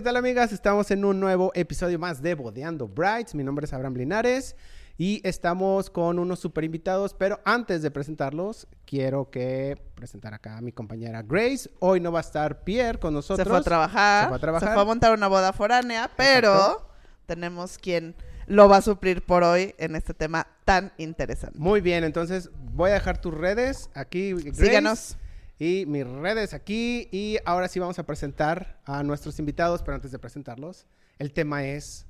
¿qué tal amigas? Estamos en un nuevo episodio más de Bodeando Brights. Mi nombre es Abraham Linares y estamos con unos super invitados, pero antes de presentarlos, quiero que presentar acá a mi compañera Grace. Hoy no va a estar Pierre con nosotros. Se fue a trabajar. Se fue a trabajar. Se fue a montar una boda foránea, pero tenemos quien lo va a suplir por hoy en este tema tan interesante. Muy bien, entonces voy a dejar tus redes aquí. Grace. Síganos. Y mis redes aquí. Y ahora sí vamos a presentar a nuestros invitados, pero antes de presentarlos, el tema es...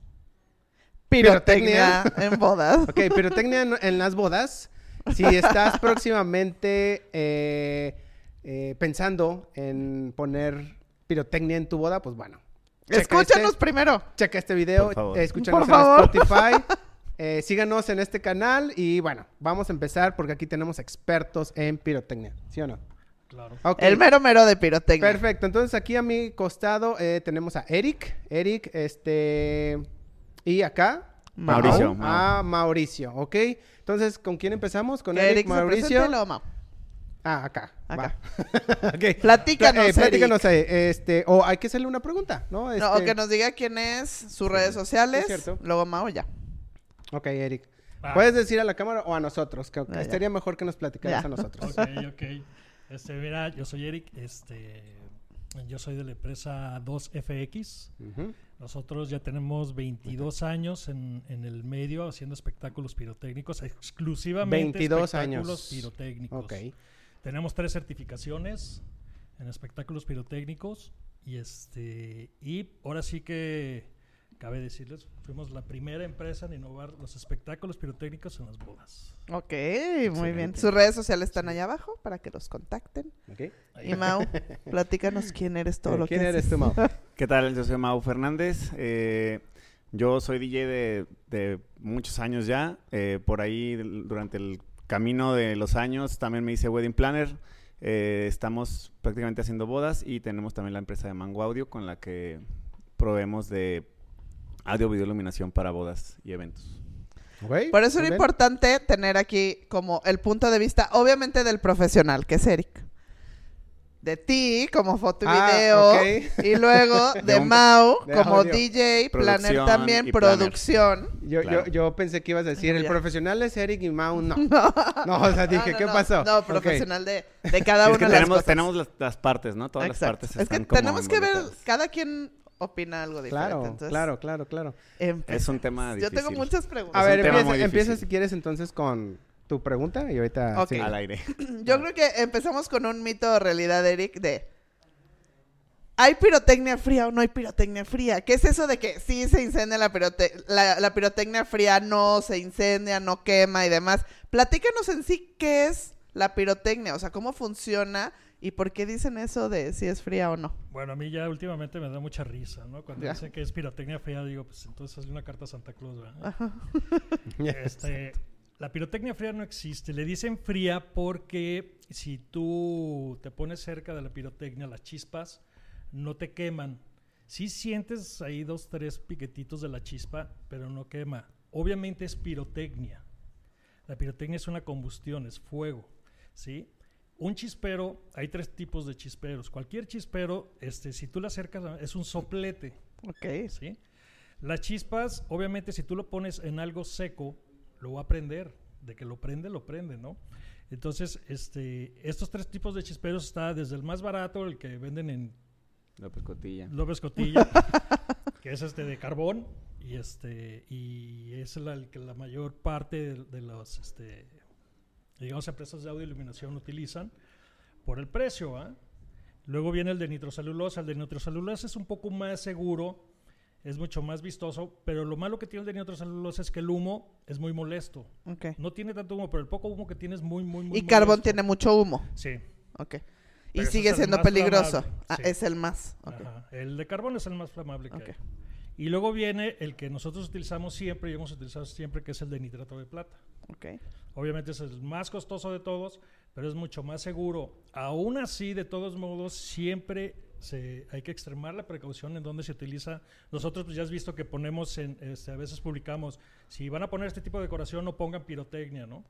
Pirotecnia, en bodas. Ok, pirotecnia en, en las bodas. Si estás próximamente eh, eh, pensando en poner pirotecnia en tu boda, pues bueno. checa Escúchanos este- primero. Checa este video, Por favor. eh, escúchanos Por en favor. Spotify. eh, síganos en este canal y bueno, vamos a empezar porque aquí tenemos expertos en pirotecnia, ¿sí o no? Claro. El mero mero de pirotecnia. Perfecto, entonces aquí a mi costado eh, tenemos a Eric, Eric, este, y acá Mauricio, Mau, a Mauricio, ¿ok? Entonces, ¿con quién empezamos? Con Eric, Eric se Mauricio. Mau. Ah, acá. Acá. va. Ok. Platícanos, Eh, platícanos, Eric. eh, este, o hay que hacerle una pregunta, ¿no? No, Este, o que nos diga quién es, sus redes sociales, es cierto. luego Mau ya. Ok, Eric. Puedes decir a la cámara o a nosotros, que Ah, ya. estaría mejor que nos platicaras Ya. a nosotros. Ok, ok. Este, mira, yo soy Eric, este, yo soy de la empresa 2FX. Ujú. Nosotros ya tenemos 22 años en, en el medio haciendo espectáculos pirotécnicos, exclusivamente 22 espectáculos años. pirotécnicos. Ok. Tenemos tres certificaciones en espectáculos pirotécnicos y este y ahora sí que cabe decirles, fuimos la primera empresa en innovar los espectáculos pirotécnicos en las bodas. Ok, muy bien. Sus redes sociales están allá abajo para que los contacten. Ok. Ahí. Y Mau, platícanos quién eres todo lo ¿Quién que eres haces. tú, Mau? ¿Qué tal? Yo soy Mau Fernández. eh, yo soy DJ de, de muchos años ya. eh, por ahí, durante el camino de los años, también me hice wedding planner. eh, estamos prácticamente haciendo bodas y tenemos también la empresa de Mango Audio con la que proveemos de audio, video, iluminación para bodas y eventos. Por eso era bien. importante tener aquí como el punto de vista, obviamente del profesional, que es Eric. De ti, como foto y Ah, video. Y luego De de un- Mau, de como audio. DJ, planner también, y planner. producción. Yo, Claro. yo, yo pensé que ibas a decir, el profesional es Eric y Mau no. No, o sea, dije, No, no, ¿qué no. pasó? No, profesional de, de cada es que de las tenemos, cosas. tenemos las, las partes, ¿no? Todas Exacto. las partes Es que están como tenemos que ver, cada quien opina algo diferente. Claro, entonces, claro, claro, claro. Es un tema Yo tengo difícil. muchas preguntas. A ver, empieza, empieza difícil. si quieres entonces con tu pregunta y ahorita... Sí. Al aire. Yo creo que empezamos con un mito o realidad, Eric, de ¿hay pirotecnia fría o no hay pirotecnia fría? ¿Qué es eso de que sí se incendia la, pirote- la, la pirotecnia fría, no se incendia, no quema y demás? Platícanos en sí qué es la pirotecnia, o sea, cómo funciona y por qué dicen eso de si es fría o no. Bueno, a mí ya últimamente me da mucha risa, ¿no? Cuando Ya. dicen que es pirotecnia fea, digo, pues entonces hazle una carta a Santa Claus, ¿verdad? Ajá. Este, la pirotecnia fría no existe. Le dicen fría porque si tú te pones cerca de la pirotecnia, las chispas no te queman. Sí sientes ahí dos, tres piquetitos de la chispa, pero no quema. Obviamente es pirotecnia. La pirotecnia es una combustión, es fuego, ¿sí? Un chispero, hay tres tipos de chisperos. Cualquier chispero, este, si tú le acercas, es un soplete. Ok. ¿sí? Las chispas, obviamente, si tú lo pones en algo seco, lo va a prender. De que lo prende, lo prende, ¿no? Entonces, este, estos tres tipos de chisperos está desde el más barato, el que venden en López Cotilla. López Cotilla, que es este de carbón, y este, y es la, el que la mayor parte de, de los, este, digamos, empresas de audio iluminación utilizan por el precio. Luego viene el de nitrocelulosa. El de nitrocelulosa es un poco más seguro, es mucho más vistoso, pero lo malo que tiene el de nitrocelulosa es que el humo es muy molesto. No tiene tanto humo, pero el poco humo que tiene es muy, muy, muy Y carbón molesto. tiene mucho humo. Sí. Ok. Y Pero sigue siendo peligroso. Ah, sí. es el más. Ok. Ajá. El de carbón es el más flamable que Ok. hay. Y luego viene el que nosotros utilizamos siempre y hemos utilizado siempre, que es el de nitrato de plata. Ok. Obviamente es el más costoso de todos, pero es mucho más seguro. Aún así, de todos modos, siempre hay que extremar la precaución en donde se utiliza. Nosotros pues, ya has visto que ponemos, en, este, a veces publicamos, si van a poner este tipo de decoración, no pongan pirotecnia, ¿no?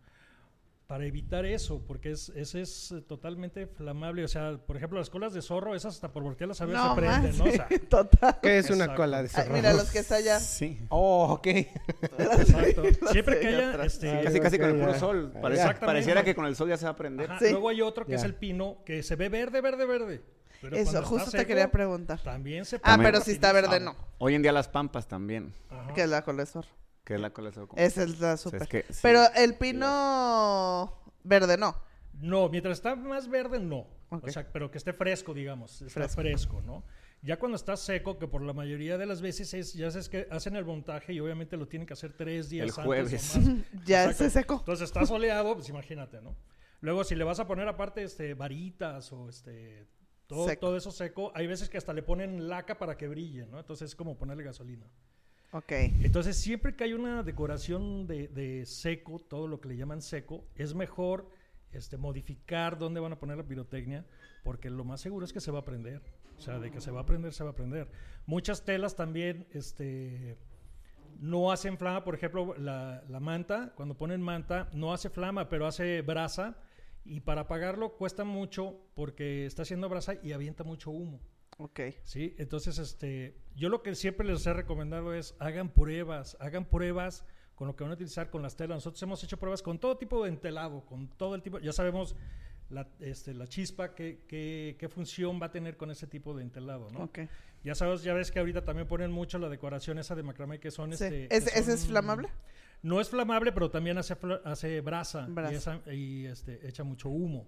Para evitar eso, porque es, ese es eh, totalmente flamable. O sea, por ejemplo, las colas de zorro, esas hasta por voltearlas a ver No, se prenden, ¿no? O sea, total. ¿Qué es una Exacto. cola de Ay, zorro? mira, los que está allá. Sí. Oh, ok. exacto. Siempre que haya... Este, Ay, Casi, casi con el puro sol. Parece- pareciera que con el sol ya se va a prender. Ajá, Sí. Luego hay otro que es el pino, que se ve verde, verde, verde. Pero Eso, justo te seco, quería preguntar. También se Ah, pero si está verde, no. Hoy en día las pampas también, Ajá. Que es la cola de zorro. Que es la cola de zorro. Esa es la O sea, super. es que sí. Pero el pino verde no. No, mientras está más verde, no. O sea, pero que esté fresco, digamos. Está Fresco. fresco. ¿no? Ya cuando está seco, que por la mayoría de las veces es, ya sabes que hacen el montaje y obviamente lo tienen que hacer tres días El antes jueves. o más. Ya Exacto. se secó. Entonces está soleado, pues imagínate, ¿no? Luego, si le vas a poner aparte este, varitas o este, todo, Seco. todo eso seco, hay veces que hasta le ponen laca para que brille, ¿no? Entonces es como ponerle gasolina. Ok. Entonces, siempre que hay una decoración de, seco, todo lo que le llaman seco, es mejor este, modificar dónde van a poner la pirotecnia, porque lo más seguro es que se va a prender. O sea, de que se va a prender, se va a prender. Muchas telas también este, no hacen flama. Por ejemplo, la, la manta, cuando ponen manta, no hace flama, pero hace brasa. Y para apagarlo cuesta mucho porque está haciendo brasa y avienta mucho humo. Ok. Sí, entonces este, yo lo que siempre les he recomendado es hagan pruebas, hagan pruebas con lo que van a utilizar con las telas. Nosotros hemos hecho pruebas con todo tipo de entelado, con todo el tipo, ya sabemos la, este, la chispa, qué, qué, qué función va a tener con ese tipo de entelado, ¿no? Ok. Ya sabes, ya ves que ahorita también ponen mucho la decoración esa de macramé que son Sí. este. ¿Ese- que ese es flamable? No es flamable, pero también hace, hace brasa, Brasa. y, esa- y, este, echa mucho humo.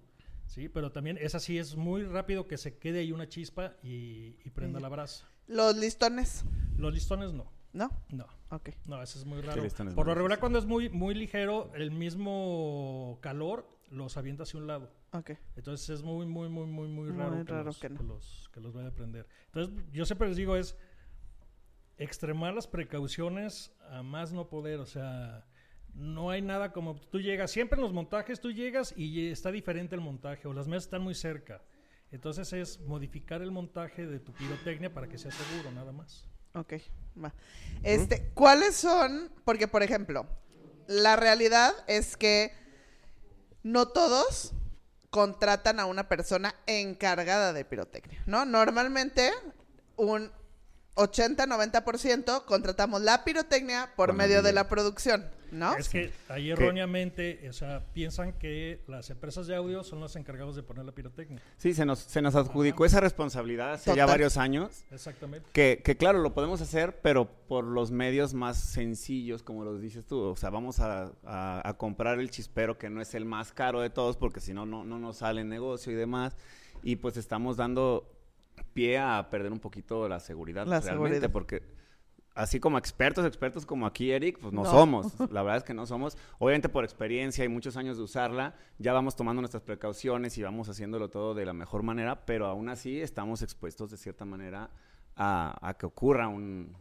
Sí, pero también esa sí es muy rápido que se quede ahí una chispa y, y prenda la brasa. Los listones, Los listones no, ¿no? no, Ok. no, eso es muy raro. listones Por lo regular cuando es muy, muy ligero, el mismo calor los avienta hacia un lado. Ok. Entonces es muy, muy, muy, muy, muy Muy raro, que, raro los, que no. que los, que los vaya a prender. Entonces yo siempre les digo es extremar las precauciones a más no poder, o sea, no hay nada como tú llegas, siempre en los montajes tú llegas y está diferente el montaje o las mesas están muy cerca. Entonces es modificar el montaje de tu pirotecnia para que sea seguro, nada más. Ok, va. Este, ¿cuáles son? Porque, por ejemplo, la realidad es que no todos contratan a una persona encargada de pirotecnia, ¿no? Normalmente un 80-90% contratamos la pirotecnia por medio de la producción, ¿no? Es que ahí erróneamente, o sea, piensan que las empresas de audio son los encargados de poner la pirotecnia. Sí, se nos, se nos adjudicó esa responsabilidad hace ya varios años. Exactamente. Que, que claro, lo podemos hacer, pero por los medios más sencillos, como los dices tú. O sea, vamos a, a- a comprar el chispero que no es el más caro de todos, porque si no, no no nos sale el negocio y demás. Y pues estamos dando pie a perder un poquito la seguridad La realmente, seguridad. porque así como expertos, expertos como aquí Eric, pues no, No. somos. La verdad es que no somos. Obviamente por experiencia y muchos años de usarla, ya vamos tomando nuestras precauciones y vamos haciéndolo todo de la mejor manera, pero aún así estamos expuestos de cierta manera a, a que ocurra un,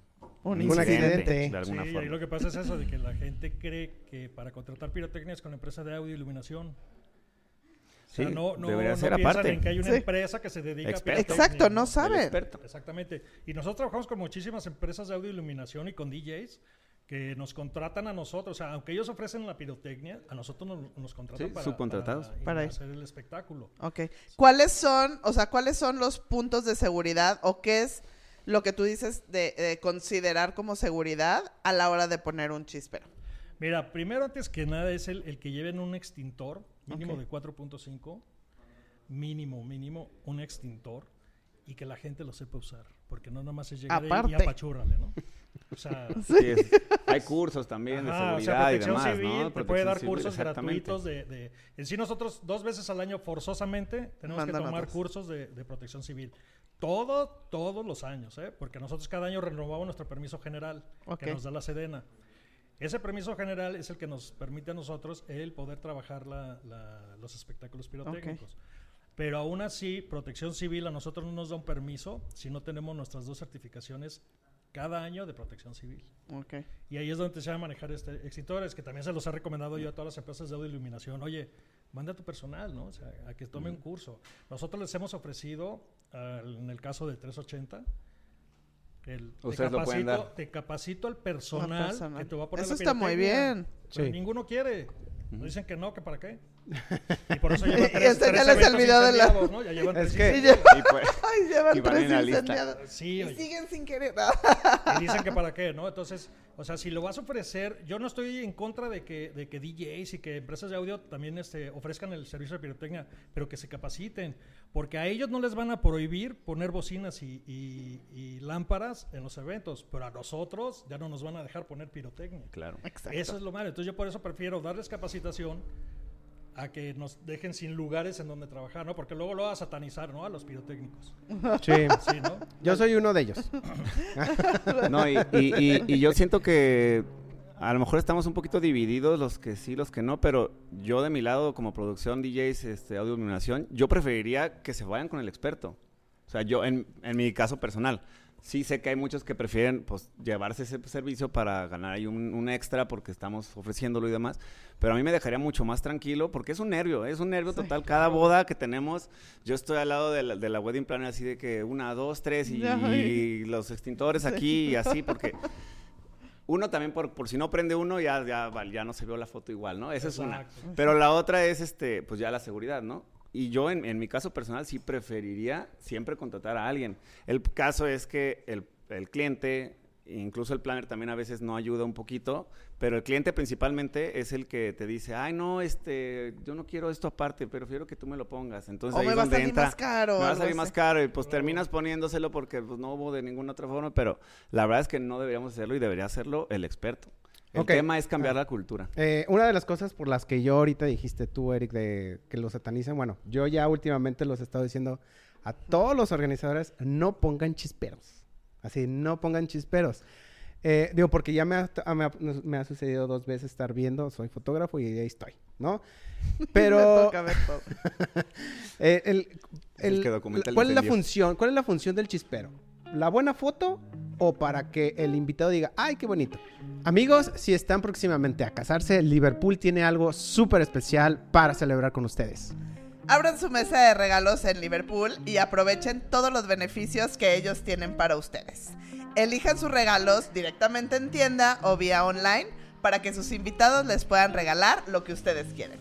Un accidente. de Sí, alguna y forma. lo que pasa es eso, de que la gente cree que para contratar pirotecnia es con empresa de audio y iluminación. O sea, no, no, debería no ser piensan aparte. en que hay una Sí. empresa que se dedica Experto. a. Exacto, no saben. experto. Exactamente. Y nosotros trabajamos con muchísimas empresas de audio y iluminación y con DJs que nos contratan a nosotros. O sea, aunque ellos ofrecen la pirotecnia, a nosotros nos, nos contratan Sí, para, subcontratados. para, hacer el espectáculo. Ok. ¿Cuáles son, o sea, cuáles son los puntos de seguridad o qué es lo que tú dices de, de considerar como seguridad a la hora de poner un chispero? Mira, primero antes que nada es el, el que lleven un extintor mínimo Ok. de 4.5, mínimo, mínimo, un extintor y que la gente lo sepa usar, porque no nomás es llegar ahí y Aparte. apachúrrale, ¿no? O sea, Sí, es- hay cursos también de o seguridad sea, y protección demás, civil ¿no? te puede dar civil, cursos gratuitos de, de- En sí nosotros dos veces al año forzosamente tenemos Mandan que tomar cursos de, de protección civil. Todo, todos los años, ¿eh? Porque nosotros cada año renovamos nuestro permiso general que nos da la Sedena. Ese permiso general es el que nos permite a nosotros el poder trabajar la- la- los espectáculos pirotécnicos. Pero aún así, protección civil a nosotros no nos da un permiso si no tenemos nuestras dos certificaciones cada año de protección civil. Ok. Y ahí es donde se va a manejar este extintores, que también se los ha recomendado yo a todas las empresas de iluminación. Oye, manda a tu personal, ¿no? O sea, a que tome un curso. Nosotros les hemos ofrecido, al- en el caso de 380, el, te, Ustedes lo pueden capacito, dar. te capacito al personal, personal. que te va a poner Eso la está muy bien. Pero Sí. ninguno quiere. Nos dicen que no, que para qué. Y por eso llevan Y tres, eventos video de la- ¿no? Ya llevan Es tres que- Y pues, Ay, llevan Y van tres en la lista. incendiados. Sí, Y oye. siguen sin querer. Y dicen que para qué, ¿no? Entonces, o sea, si lo vas a ofrecer, yo no estoy en contra de que, de que DJs y que empresas de audio también este, ofrezcan el servicio de pirotecnia, pero que se capaciten, porque a ellos no les van a prohibir poner bocinas y, y- y lámparas en los eventos, pero a nosotros ya no nos van a dejar poner pirotecnia. claro. Exacto. Eso es lo malo. Entonces yo por eso prefiero darles capacitación a que nos dejen sin lugares en donde trabajar, ¿no? Porque luego lo va a satanizar, ¿no? A los pirotécnicos. Sí. Sí, ¿no? Yo soy uno de ellos. No, y, y- y- y yo siento que a lo mejor estamos un poquito divididos, los que sí, los que no, pero yo de mi lado, como producción, DJs, este, audio iluminación, yo preferiría que se vayan con el experto. O sea, yo, en, en mi caso personal, sí sé que hay muchos que prefieren pues, llevarse ese servicio para ganar ahí un, un extra porque estamos ofreciéndolo y demás, pero a mí me dejaría mucho más tranquilo porque es un nervio, es un nervio total. Cada boda que tenemos, yo estoy al lado de la, de la wedding planner así de que una, dos, tres y, los extintores aquí y así porque... Uno también, por, por si no prende uno, ya, ya, ya no se vio la foto igual, ¿no? Esa es una. Pero la otra es, este, pues ya la seguridad, ¿no? Y yo, en, en mi caso personal, sí preferiría siempre contratar a alguien. El caso es que el, el cliente, incluso el planner también a veces no ayuda un poquito, pero el cliente principalmente es el que te dice, ay, no, este, yo no quiero esto aparte, prefiero que tú me lo pongas. Entonces O ahí me va a salir entra, más caro. me va a salir más caro y pues terminas poniéndoselo porque pues, no hubo de ninguna otra forma, pero la verdad es que no deberíamos hacerlo y debería hacerlo el experto. El Ok. tema es cambiar Ah. la cultura. Eh, una de las cosas por las que yo ahorita dijiste tú, Eric, de que los satanizan, bueno, yo ya últimamente los he estado diciendo a todos los organizadores, no pongan chisperos. Así, no pongan chisperos. Eh, digo, porque ya me ha, me, ha, me ha sucedido dos veces estar viendo, soy fotógrafo y ahí estoy, ¿no? Me Pero, toca ver todo. eh, el, El el- que documenta el ¿cuál es la función? ¿Cuál es la función del chispero? ¿La buena foto o para que el invitado diga, ay, qué bonito? Amigos, si están próximamente a casarse, Liverpool tiene algo súper especial para celebrar con ustedes. Abran su mesa de regalos en Liverpool y aprovechen todos los beneficios que ellos tienen para ustedes. Elijan sus regalos directamente en tienda o vía online para que sus invitados les puedan regalar lo que ustedes quieren.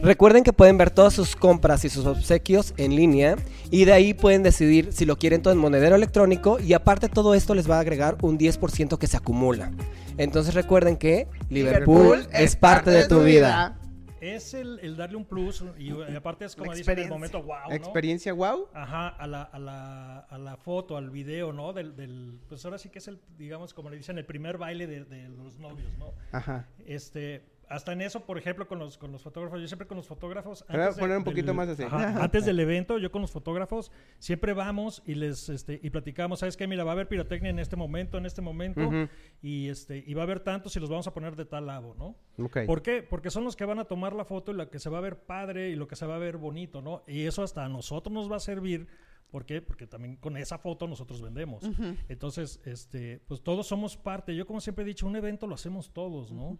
Recuerden que pueden ver todas sus compras y sus obsequios en línea y de ahí pueden decidir si lo quieren todo en monedero electrónico y aparte todo esto les va a agregar un 10% que se acumula. Entonces recuerden que Liverpool, es parte de tu vida. Es el, el darle un plus y, y aparte es como dicen en el momento wow, ¿no? ¿Experiencia wow? Ajá, a la, a la, a la foto, al video, ¿no? Del, del, pues ahora sí que es el, digamos, como le dicen, el primer baile de, de los novios, ¿no? Ajá. Este, hasta en eso, por ejemplo, con los, con los fotógrafos, yo siempre con los fotógrafos... Voy a poner un poquito más así. ajá, antes del evento, yo con los fotógrafos siempre vamos y les este, y platicamos, ¿sabes qué? Mira, va a haber pirotecnia en este momento, en este momento, Ujú. y este y va a haber tantos y los vamos a poner de tal lado, ¿no? Ok. ¿Por qué? Porque son los que van a tomar la foto y la que se va a ver padre y lo que se va a ver bonito, ¿no? Y eso hasta a nosotros nos va a servir. ¿Por qué? Porque también con esa foto nosotros vendemos. Entonces, este, pues todos somos parte. Yo como siempre he dicho, un evento lo hacemos todos, ¿no?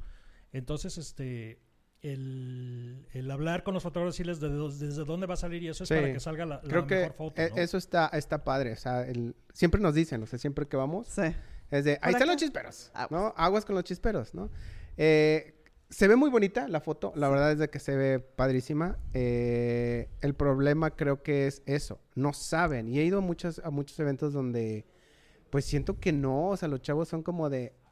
Entonces, este, el, el hablar con los fotógrafos, decirles de, dos- desde dónde va a salir y eso es Sí. para que salga la, la Creo que mejor foto, e- ¿no? eso está, está padre. O sea, el- siempre nos dicen, o sea, siempre que vamos, Sí. es de, ahí ¿Para están qué? los chisperos, Aguas. ¿no? Aguas con los chisperos, ¿no? Eh, se ve muy bonita la foto, la verdad es de que se ve padrísima. Eh, el problema creo que es eso, no saben. Y he ido a muchos, a muchos eventos donde, pues siento que no, o sea, los chavos son como de, "Á-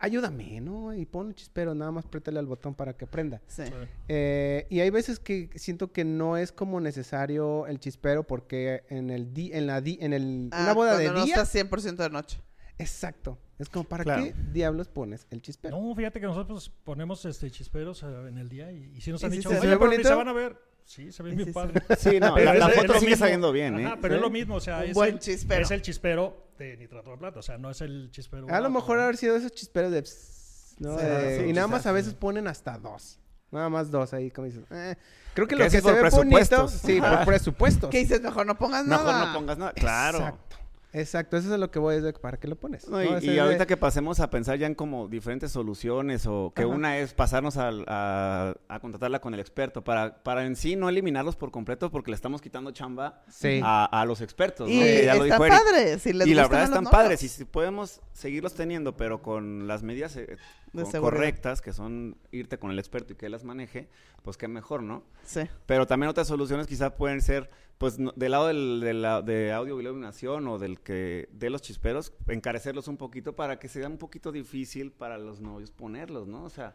ayúdame, ¿no? Y pon un chispero, nada más prétale al botón para que prenda. Sí. Eh, y hay veces que siento que no es como necesario el chispero porque en el di, en la di, en el Ah, una boda de no día, está 100% de noche. exacto. Es como para Claro. qué diablos pones el chispero. No, fíjate que nosotros ponemos este chisperos eh, en el día y, y si nos ¿Y han si dicho, se ve oye, pero ni bonito? se van a ver. Sí, se ven ¿Y bien si se padre. Sí, no, Pero la, es- la foto lo sigue mismo. saliendo bien, ¿eh? Ajá, pero Sí. es lo mismo, o sea, Un es buen el, chispero. es el chispero de nitrato de plata, o sea, no es el chispero. a lo mejor haber sido esos chisperos de... pss, ¿no? Sí, y nada más a veces ponen hasta dos. Nada más dos ahí, como dices. eh. Creo que Que lo que se ve bonito... presupuestos. Sí, por presupuestos. ¿Qué dices? Mejor no pongas Mejor nada. no pongas nada. Claro. Exacto. Exacto, eso es a lo que voy, es de para qué lo pones. No, y, ¿no? De- ahorita que pasemos a pensar ya en como diferentes soluciones o que Ajá. una es pasarnos a, a contratarla con el experto para, para en sí no eliminarlos por completo porque le estamos quitando chamba Sí. a, a los expertos. ¿no? Y Que ya lo están dijo Eric. padres. Si les Y la verdad están padres y si podemos seguirlos teniendo pero con las medidas eh, De correctas, que son irte con el experto y que él las maneje, pues qué mejor, ¿no? Sí. Pero también otras soluciones quizás pueden ser, pues, no- del lado del, de, la, de audio iluminación o del que de los chisperos, encarecerlos un poquito para que sea un poquito difícil para los novios ponerlos, ¿no? O sea,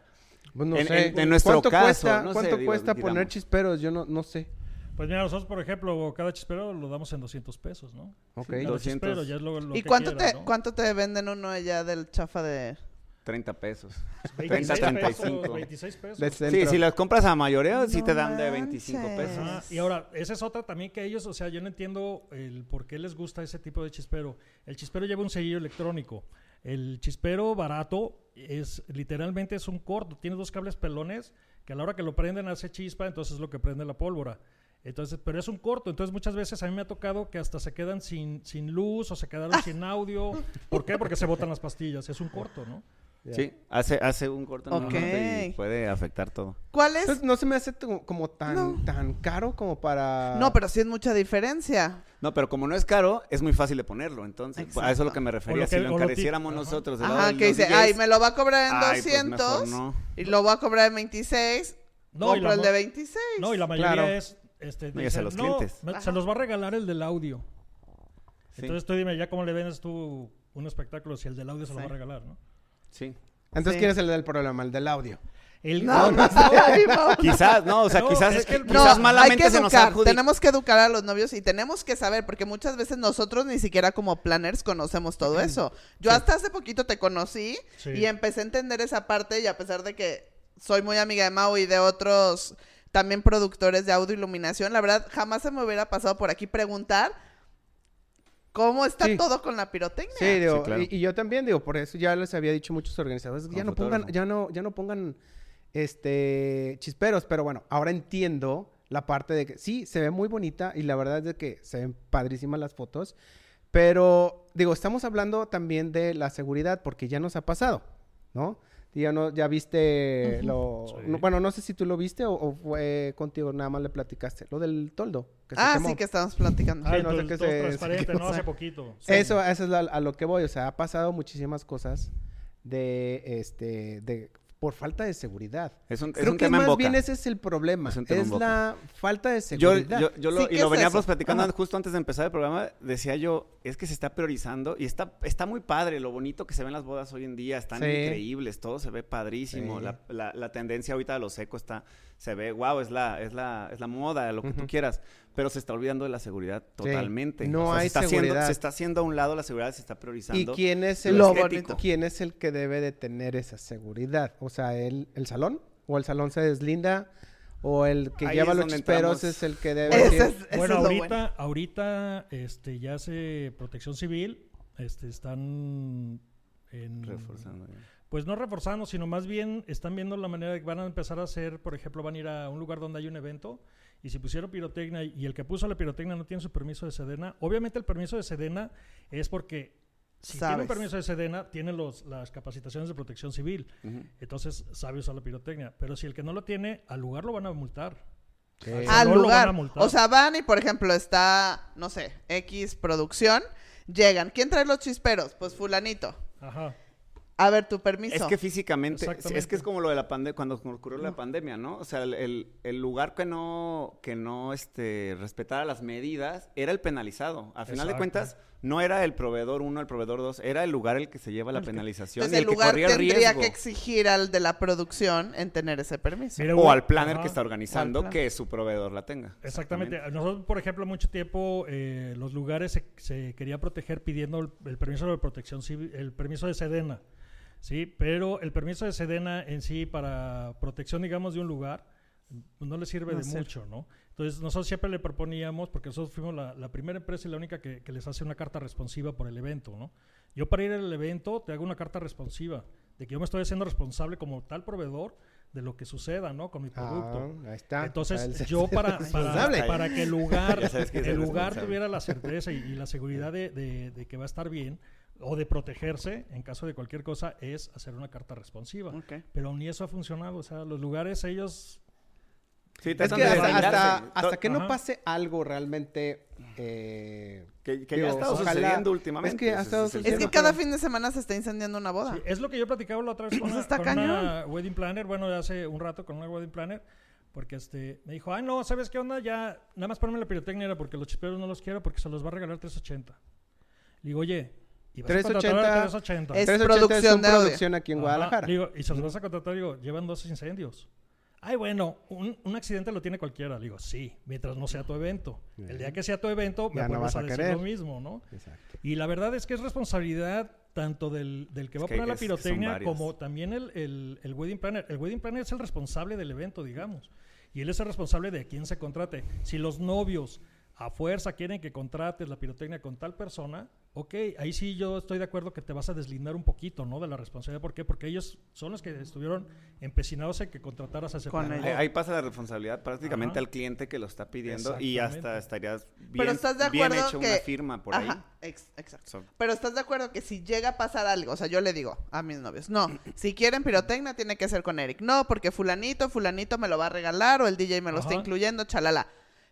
Pues no En- sé. en- en nuestro ¿Cuánto caso, cuesta, no sé, ¿cuánto digo, cuesta digamos. poner chisperos? Yo no, no sé. Pues mira, nosotros, por ejemplo, cada chispero lo damos en 200 pesos, ¿no? Ok. Cada 200. chispero ya es lo, lo ¿Y que cuánto quieras, te, ¿no? cuánto te venden uno ya del chafa de...? 30 pesos. 26 30, pesos, 35. 26 pesos. Sí, si las compras a mayoreo, sí No te dan de 25 manches. pesos. Y ahora, esa es otra también que ellos, o sea, yo no entiendo el por qué les gusta ese tipo de chispero. El chispero lleva un sello electrónico. El chispero barato es literalmente es un corto, tiene dos cables pelones que a la hora que lo prenden hace chispa, entonces es lo que prende la pólvora. Entonces, pero es un corto, entonces muchas veces a mí me ha tocado que hasta se quedan sin, sin luz o se quedaron sin audio. ¿Por qué? Porque se botan las pastillas, es un corto, ¿no? Sí, hace, hace un corto en un Ok. momento y puede afectar todo. ¿Cuál es? Entonces no se me hace como tan, No. tan caro como para... No, pero sí es mucha diferencia. No, pero como no es caro, es muy fácil de ponerlo. Entonces, Exacto. a eso es lo que me refería. Lo si que- lo encareciéramos nosotros Ajá, de que los dice, DJs, ay, me lo va a cobrar en ay, pues 200 mejor no. y lo voy a cobrar en 26. No, y compro la el de 26. No, y la mayoría Claro. es... Este, dicen, los "No, clientes". me- se los va a regalar el del audio. Sí, Entonces tú dime, ya cómo le vendes tú un espectáculo si el del audio se lo va a regalar, ¿no? Sí. Entonces Sí. ¿quién es el del problema? El del audio. El, No, no, Ay, no. Quizás, no, o sea, No, quizás, es que el- No, quizás hay malamente que se nos educar. adjudica. Tenemos que educar a los novios y tenemos que saber, porque muchas veces nosotros ni siquiera como planners conocemos todo eso. Yo hasta hace poquito te conocí Sí. y empecé a entender esa parte y a pesar de que soy muy amiga de Mau y de otros también productores de audio iluminación, la verdad jamás se me hubiera pasado por aquí preguntar cómo está Sí. todo con la pirotecnia. Sí, digo, Sí, claro. y, y yo también digo, por eso ya les había dicho muchos organizadores, ya no pongan, ya no, ya no pongan este chisperos, pero bueno, ahora entiendo la parte de que sí, se ve muy bonita y la verdad es de que se ven padrísimas las fotos, pero digo, estamos hablando también de la seguridad porque ya nos ha pasado, ¿no? Ya, no, ya viste lo... Sí. no- bueno, no sé si tú lo viste o, o fue contigo, nada más le platicaste. Lo del toldo. que se Ah, quemó. sí, que estamos platicando. Ah, Sí, no sé el qué se- transparente, ¿no? Hace poquito. Eso, eso es la- a lo que voy. O sea, ha pasado muchísimas cosas de este de por falta de seguridad. Es un, es Creo un que tema en más boca. bien ese es el problema. Es Es, un tema en boca. la falta de seguridad. yo, yo lo, Sí, y ¿qué lo es veníamos eso? platicando Ajá. justo antes de empezar el programa. Decía yo, es que se está priorizando y está, está muy padre lo bonito que se ven las bodas hoy en día. Están Sí. increíbles, todo se ve padrísimo. Sí. La, la- la tendencia ahorita de lo seco está, se ve, wow, es la, es la, es la moda, lo que tú Ujú. quieras. Pero se está olvidando de la seguridad totalmente. No hay se está haciendo- seguridad. se está haciendo a un lado la seguridad, se está priorizando. ¿Y quién es el Lo estético. bonito. quién es el que debe de tener esa seguridad? O sea, el, el salón o el salón se deslinda o el que Ahí lleva los chisperos entramos. es el que debe Ese decir, es, ese bueno, ahorita, bueno. ahorita este, ya hace protección civil, este, están en... Reforzando. ya. Pues no reforzando, sino más bien están viendo la manera de que van a empezar a hacer, por ejemplo, van a ir a un lugar donde hay un evento y si pusieron pirotecnia y el que puso la pirotecnia no tiene su permiso de Sedena, obviamente el permiso de Sedena es porque si tiene un permiso de Sedena, tiene los, las capacitaciones de protección civil, entonces sabe usar la pirotecnia, pero si el que no lo tiene, al lugar lo van a multar. Sí. Al Al salón lo van a lugar. multar. O sea, van y, por ejemplo, está, no sé, X producción. Llegan. ¿Quién trae los chisperos? Pues fulanito. Ajá. A ver, tu permiso. Es que físicamente, es que es como lo de la pandemia, cuando ocurrió la pandemia, ¿no? O sea, el, lugar que no, que no este, respetara las medidas era el penalizado. A final de cuentas, no era el proveedor uno, el proveedor dos, era el lugar el que se lleva la El que- penalización Entonces y el el que lugar corría el tendría riesgo. que exigir al de la producción en tener ese permiso. Mira, O al planner ajá. que está organizando que su proveedor la tenga. Exactamente. Nosotros, por ejemplo, mucho tiempo eh, los lugares se, se quería proteger pidiendo el, el permiso de protección civil, el permiso de Sedena, sí, pero el permiso de Sedena en sí para protección, digamos, de un lugar pues, no le sirve No de mucho, ¿no? Entonces nosotros siempre le proponíamos, porque nosotros fuimos la, la primera empresa y la única que, que les hace una carta responsiva por el evento, ¿no? Yo para ir al evento te hago una carta responsiva de que yo me estoy haciendo responsable como tal proveedor de lo que suceda, ¿no? Con mi producto. Ah, ahí está. Entonces, El- yo para, para, para que el lugar, que el lugar tuviera la certeza y, y la seguridad de, de- de que va a estar bien o de protegerse en caso de cualquier cosa es hacer una carta responsiva. Ok. Pero ni eso ha funcionado. O sea, los lugares ellos Sí, Es que hasta, hasta, hasta que no Ajá. pase algo realmente... eh, Que, que digo, ya ha estado ojalá- sucediendo últimamente. Es que ha ese estado es Es que cada fin de semana se está incendiando una boda. Sí, es lo que yo platicaba la otra vez con, una, está con cañón. una wedding planner, bueno, hace un rato con una wedding planner, porque este me dijo, ah, no, ¿sabes qué onda? Ya, nada más ponme la pirotecnia era porque los chisperos no los quiero porque se los va a regalar 380. Le digo, oye, ¿y vas a contratar 380? a 380? Es 380 producción un de producción aquí en Ajá, Guadalajara. digo, y se los vas a contratar, digo, llevan dos incendios. Ay, bueno, un, un accidente lo tiene cualquiera. Le digo, sí, mientras no sea tu evento. El día que sea tu evento, me Ya no vas a, a decir querer. lo mismo, ¿no? Exacto. Y la verdad es que es responsabilidad tanto del, del que Es va a poner la pirotecnia como también el, el- el wedding planner. El wedding planner es el responsable del evento, digamos. Y él es el responsable de quién se contrate. Si los novios a fuerza quieren que contrates la pirotecnia con tal persona, ok, ahí sí yo estoy de acuerdo que te vas a deslindar un poquito, ¿no? De la responsabilidad. ¿Por qué? Porque ellos son los que estuvieron empecinados en que contrataras a ese Con. Ahí, pasa la responsabilidad prácticamente Ajá. al cliente que lo está pidiendo y hasta estarías bien, Pero estás de bien acuerdo hecho que... una firma por ahí. Ex- exacto. So- Pero estás de acuerdo que si llega a pasar algo, o sea, yo le digo a mis novios, no, si quieren pirotecnia tiene que ser con Eric. No, porque fulanito, fulanito me lo va a regalar o el DJ me lo está incluyendo, chalala.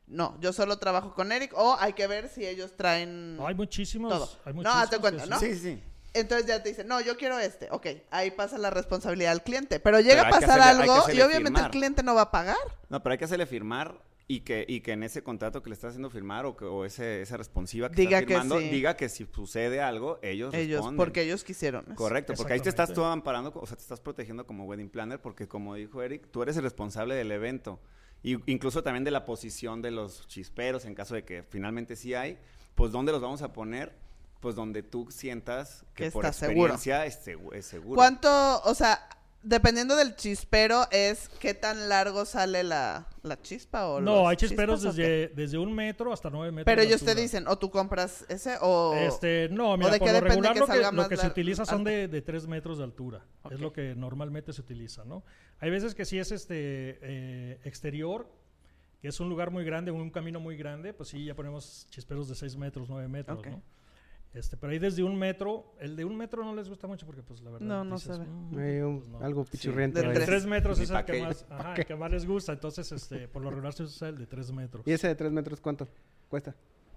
No, yo solo trabajo con Eric o hay que ver si ellos traen... Hay muchísimos. Todo. Hay No, hazte muchísimos cuenta, ¿no? Sí, sí. Entonces ya te dicen, no, yo quiero este. Ok, ahí pasa la responsabilidad al cliente. Pero llega Pero a pasar hacerle- algo y obviamente el cliente no va a pagar. No, pero hay que hacerle firmar y que, y que en ese contrato que le está haciendo firmar o, que, o ese, esa responsiva que Diga está que firmando, sí. diga que si sucede algo, ellos, Ellos, responden. porque ellos quisieron. eso. Correcto, porque ahí te estás tú amparando, o sea, te estás protegiendo como wedding planner, porque como dijo Eric, tú eres el responsable del evento. Y incluso también de la posición de los chisperos, en caso de que finalmente sí hay, pues ¿dónde los vamos a poner? Pues donde tú sientas que, Que por seguro. experiencia es seguro. ¿Cuánto, o sea, dependiendo del chispero, es qué tan largo sale la, la chispa o No, hay chisperos desde, desde un metro hasta nueve metros. Pero de ellos te altura. dicen, o tú compras ese o... Este, no, mira, de por qué lo depende regular que lo que, salga lo más que se lar- utiliza son de, de 3 metros de altura. Es lo que normalmente se utiliza, ¿no? Hay veces que sí es este eh, exterior, que es un lugar muy grande, un camino muy grande, pues sí, ya ponemos chisperos de 6 metros, 9 metros. ¿no? Este, pero ahí desde un metro, el de un metro no les gusta mucho porque pues la verdad No, no dices, se ve. "Mm, un- pues, no". Algo pichurriento. Del ahí. El de tres. 3 metros es el que, más, ajá, el que más les gusta, entonces este, por lo regular se usa el de 3 metros. ¿Y ese de 3 metros cuánto cuesta?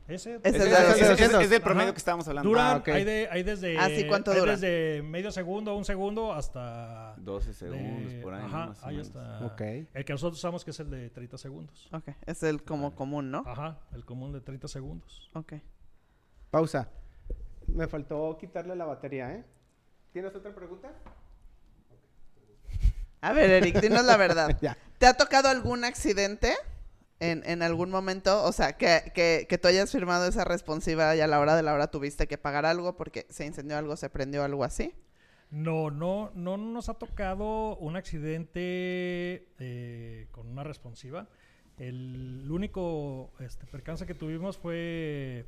Ese, Ese Es, es es- es- es- 200. es del promedio Ajá. que estábamos hablando. Dura, Ah, ok. hay, de, hay desde, Ah, sí, ¿cuánto hay dura? desde medio segundo, un segundo, hasta... 12 segundos, de- por ahí. Ajá, más o ahí menos. está. Ok. El que nosotros usamos que es el de 30 segundos. Ok, es el como común, ¿no? Ajá, el común de 30 segundos. Ok. Pausa. Me faltó quitarle la batería, ¿eh? ¿Tienes otra pregunta? A ver, Eric, dinos la verdad. Ya. ¿Te ha tocado algún accidente en, en algún momento? O sea, que, que, que tú hayas firmado esa responsiva y a la hora de la hora tuviste que pagar algo porque se incendió algo, se prendió algo así. No, no, no nos ha tocado un accidente eh, con una responsiva. El único este, percance que tuvimos fue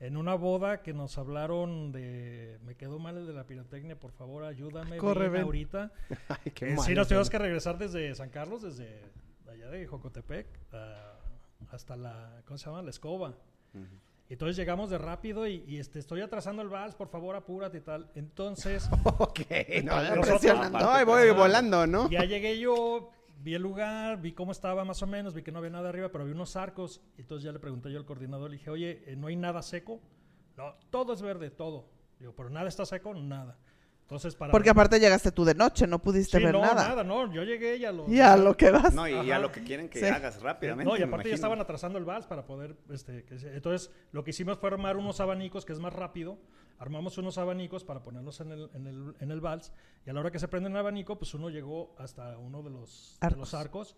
en una boda que nos hablaron de me quedó mal el de la pirotecnia, por favor ayúdame, Corre, ven ahorita. Ay, qué Eh, malo sí, nos tuvimos que regresar desde San Carlos, desde allá de Jocotepec, hasta la, ¿cómo se llama? La escoba. Entonces llegamos de rápido y, y, este, estoy atrasando el vals, por favor apúrate y tal. Entonces, Ok, no, no, voy volando, ¿no? ya llegué yo, vi el lugar, vi cómo estaba más o menos, vi que no había nada arriba, pero había unos arcos. Y entonces ya le pregunté yo al coordinador, le dije, oye, eh, ¿no hay nada seco? No, todo es verde, todo. Digo, pero nada está seco, nada. Entonces, para... Porque aparte llegaste tú de noche, no pudiste Sí, ver no, nada. no, yo llegué y a lo... Y a lo que vas. No, y, y a Ajá. lo que quieren que Sí. hagas rápidamente. No, y aparte ya estaban atrasando el vals para poder, este, que entonces lo que hicimos fue armar unos abanicos que es más rápido, armamos unos abanicos para ponerlos en el, en el, en el vals y a la hora que se prende el abanico, pues uno llegó hasta uno de los de Arcos. los arcos,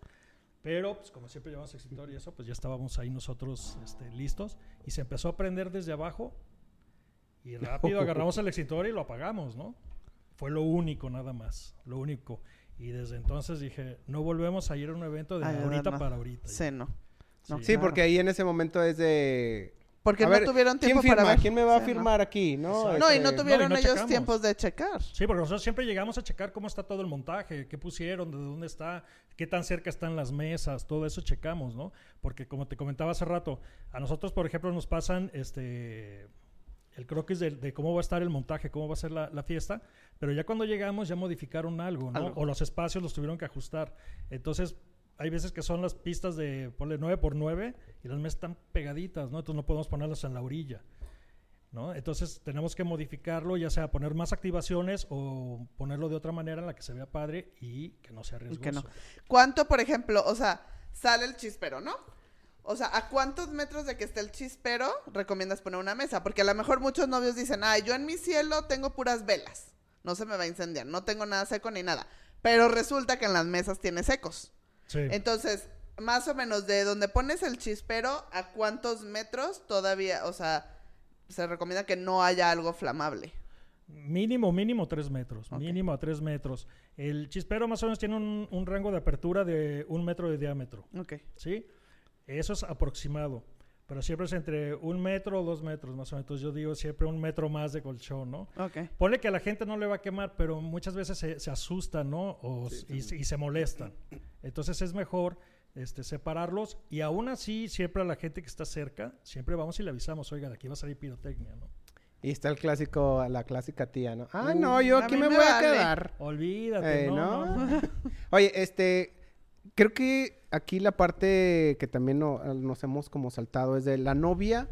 pero pues como siempre llevamos extintor y eso, pues ya estábamos ahí nosotros este, listos y se empezó a prender desde abajo y rápido agarramos el extintor y lo apagamos, ¿no? Fue lo único nada más, lo único. Y desde entonces dije, no volvemos a ir a un evento de Ay, no, ahorita no. para ahorita. Sí, no. No, Sí, claro. porque ahí en ese momento es de... Porque A no ver, tuvieron tiempo ¿quién firma? para ver. ¿Quién me va a Sí, firmar aquí? No, No, y Este, no tuvieron no ellos checamos. tiempos de checar. Sí, porque nosotros siempre llegamos a checar cómo está todo el montaje, qué pusieron, de dónde está, qué tan cerca están las mesas, todo eso checamos, ¿no? Porque como te comentaba hace rato, a nosotros, por ejemplo, nos pasan este el croquis de, de cómo va a estar el montaje, cómo va a ser la, la fiesta, pero ya cuando llegamos ya modificaron algo, ¿no? Algo. O los espacios los tuvieron que ajustar. Entonces, hay veces que son las pistas de, ponle 9 por 9 y las mesas están pegaditas, ¿no? Entonces no podemos ponerlas en la orilla. ¿no? Entonces tenemos que modificarlo, ya sea poner más activaciones o ponerlo de otra manera en la que se vea padre y que no sea riesgoso. no. ¿Cuánto, por ejemplo, o sea, sale el chispero, ¿no? O sea, ¿a cuántos metros de que esté el chispero recomiendas poner una mesa? Porque a lo mejor muchos novios dicen, ay, yo en mi cielo tengo puras velas. No se me va a incendiar, no tengo nada seco ni nada. Pero resulta que en las mesas tiene secos. Sí. Entonces, más o menos de donde pones el chispero, ¿a cuántos metros todavía, o sea, se recomienda que no haya algo flamable? Mínimo, mínimo 3 metros. Mínimo a 3 metros. El chispero más o menos tiene un, un rango de apertura de un metro de diámetro. Ok. ¿Sí? Eso es aproximado. Pero siempre es entre un metro o dos metros, más o menos. Entonces yo digo siempre un metro más de colchón, ¿no? Ok. Ponle que a la gente no le va a quemar, pero muchas veces se, se asustan, ¿no? O, y, se- y se molestan. Entonces es mejor este, separarlos y aún así siempre a la gente que está cerca, siempre vamos y le avisamos, oiga, de aquí va a salir pirotecnia, ¿no? Y está el clásico, la clásica tía, ¿no? Ah, Uh, no, yo aquí me me voy a quedar. Olvídate, Eh, no, ¿no? no. Oye, este, creo que aquí la parte que también no- nos hemos como saltado es de la novia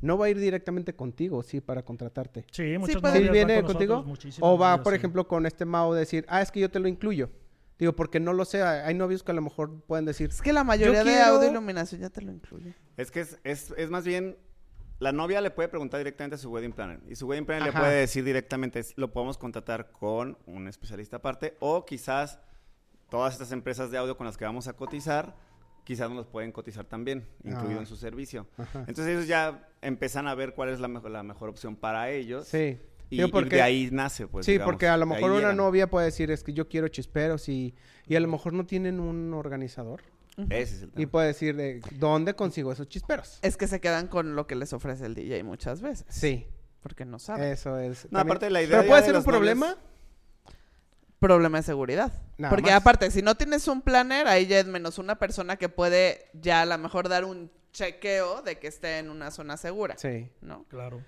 no va a ir directamente contigo, sí, para contratarte. Sí, muchas ¿Sí novias van viene con contigo? nosotros, O va, novias, por sí. ejemplo, con este Mao decir, ah, es que yo te lo incluyo. Digo, porque no lo sé, hay novios que a lo mejor pueden decir, Es que la mayoría de quiero- audio iluminación ya te lo incluye. Es que es, es, es más bien, la novia le puede preguntar directamente a su wedding planner. Y su wedding planner Ajá. le puede decir directamente, lo podemos contratar con un especialista aparte. O quizás todas estas empresas de audio con las que vamos a cotizar, quizás nos los pueden cotizar también, incluido Ah. en su servicio. Ajá. Entonces ellos ya empiezan a ver cuál es la mejor, la mejor opción para ellos. sí. Y, y porque- de ahí nace, pues. sí, digamos, porque a lo de mejor una llegan. novia puede decir, es que yo quiero chisperos y, y a lo mejor no tienen un organizador. Ese es el Y tema. puede decir, de, ¿dónde consigo esos chisperos? Es que se quedan con lo que les ofrece el DJ muchas veces. Sí, Porque no saben. eso es. No, aparte la idea Pero puede de ser un novios- problema. Problema de seguridad. Nada Porque más. aparte, si no tienes un planner, ahí ya es menos una persona que puede ya a lo mejor dar un chequeo de que esté en una zona segura. Sí. ¿No? Claro.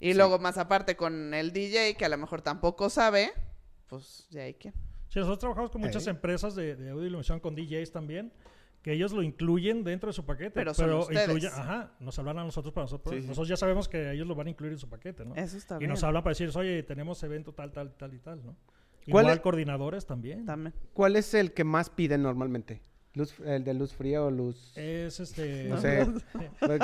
Y luego más aparte con el DJ, que a lo mejor tampoco sabe, pues ya hay que. Sí, nosotros trabajamos con muchas Eh. empresas de, de audio y iluminación con DJs también, que ellos lo incluyen dentro de su paquete. Pero son ustedes. incluyen- ajá, nos hablan a nosotros para nosotros. Sí, sí. Nosotros ya sabemos que ellos lo van a incluir en su paquete, ¿no? Eso está y bien. nos hablan para decir, oye, tenemos evento tal, tal, tal y tal, ¿no? ¿Cuál Igual es- coordinadores también. También. ¿Cuál es el que más piden normalmente? Luz, ¿El de luz fría o luz...? Es este... No sé.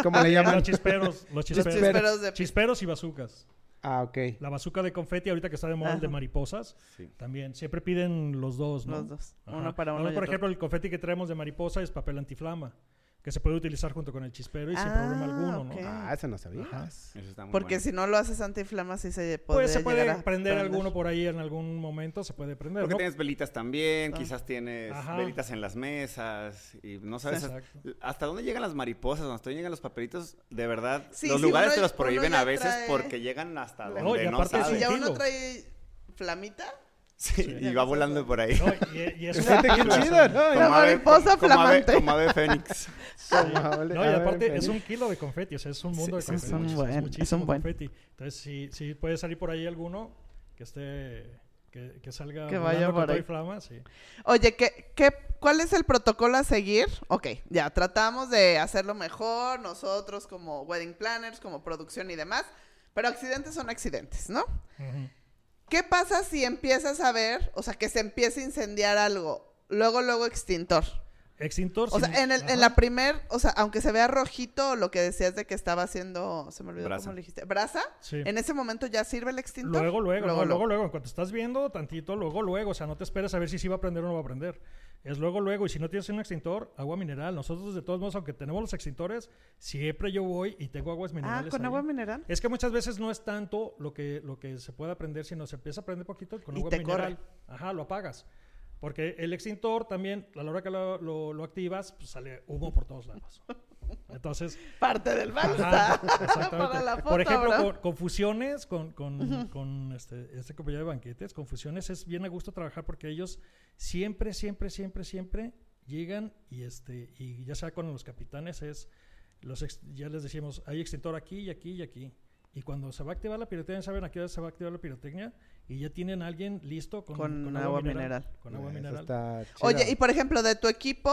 ¿Cómo le llaman? Los chisperos, los Los chisperos. chisperos de Chisperos y bazucas. Ah, ok. La bazuca de confeti, ahorita que está de moda el de mariposas, Sí. también. Siempre piden los dos, ¿no? Los dos. Ajá. Uno para uno. Y por otro. ejemplo, el confeti que traemos de mariposa es papel antiflama, que se puede utilizar junto con el chispero y sin Ah, problema alguno, ¿no? Ah, eso no sabía. Eso está muy Porque bueno. si no lo haces antiflama, sí se puede Pues se puede prender alguno por ahí en algún momento, se puede prender, Porque ¿no? tienes velitas también, Ah. quizás tienes Ajá. velitas en las mesas y no sabes Exacto. hasta dónde llegan las mariposas, hasta dónde llegan los papelitos. De verdad, Sí, los sí, lugares uno- te los prohíben a veces trae- porque llegan hasta No, donde y no, aparte es Si ya uno trae flamita, Sí, Ya y va volando por ahí. No, y, y es Fíjate qué chido, ¿no? La mariposa como ave- flamante. como ave fénix. Como- No, y aparte es un kilo de confeti, o sea, es un mundo Sí, de sí, confeti. es un muchísimo- buen, es muchísimo un buen. confeti. Entonces, sí, sí puede salir por ahí alguno que esté, que, que salga Que vaya por ahí. flama, sí. Oye, ¿qué, qué, ¿cuál es el protocolo a seguir? Ok, ya tratamos de hacerlo mejor nosotros como wedding planners, como producción y demás, pero accidentes son accidentes, ¿no? Ujú. ¿Qué pasa si empiezas a ver, o sea, que se empieza a incendiar algo? Luego, luego extintor. Extintor. O sin- sea, en, el- en la primer, o sea, aunque se vea rojito, lo que decías de que estaba haciendo, se me olvidó Brasa. cómo le dijiste, brasa, Sí. en ese momento ya sirve el extintor. Luego, luego, luego, luego, luego, en cuanto estás viendo tantito, luego, luego, o sea, no te esperes a ver si sí va a prender o no va a prender. Es luego, luego, y si no tienes un extintor, agua mineral. Nosotros, de todos modos, aunque tenemos los extintores, siempre yo voy y tengo aguas Ah, minerales. con ahí. agua mineral. Es que muchas veces no es tanto lo que, lo que se pueda prender, sino se empieza a prender poquito con Y agua te mineral. Ajá, lo apagas. Porque el extintor también, a la hora que lo, lo- lo activas, pues sale humo por todos lados. Entonces, Parte del Ajá, balsa. exactamente. Para la Por foto, ejemplo, bro. con, con fusiones, con, con, con este, este compañía de banquetes, con fusiones es bien a gusto trabajar porque ellos siempre, siempre, siempre, siempre llegan y este y ya sea con los capitanes es los ex- ya les decimos hay extintor aquí y aquí y aquí y cuando se va a activar la pirotecnia saben a qué hora se va a activar la pirotecnia y ya tienen a alguien listo con, Con con agua mineral. con agua mineral. Oye, y por ejemplo, de tu equipo,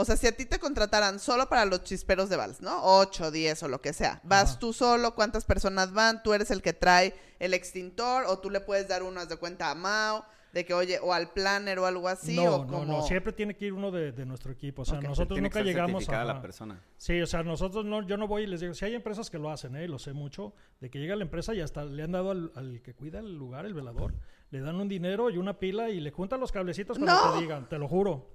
O sea, si a ti te contrataran solo para los chisperos de vals, ¿no? 8, 10 o lo que sea. Vas Ajá. tú solo, cuántas personas van, tú eres el que trae el extintor o tú le puedes dar uno, haz de cuenta, a Mao, de que, oye, o al planner o algo así. no, o no, como... no, siempre tiene que ir uno de, de nuestro equipo. O sea, nosotros Tiene nunca que llegamos a... la persona. Sí, o sea, nosotros no, yo no voy y les digo, si hay empresas que lo hacen, ¿eh? y lo sé mucho, de que llega la empresa y hasta le han dado al, al que cuida el lugar, el velador, le dan un dinero y una pila y le juntan los cablecitos cuando ¡No! te digan, te lo juro.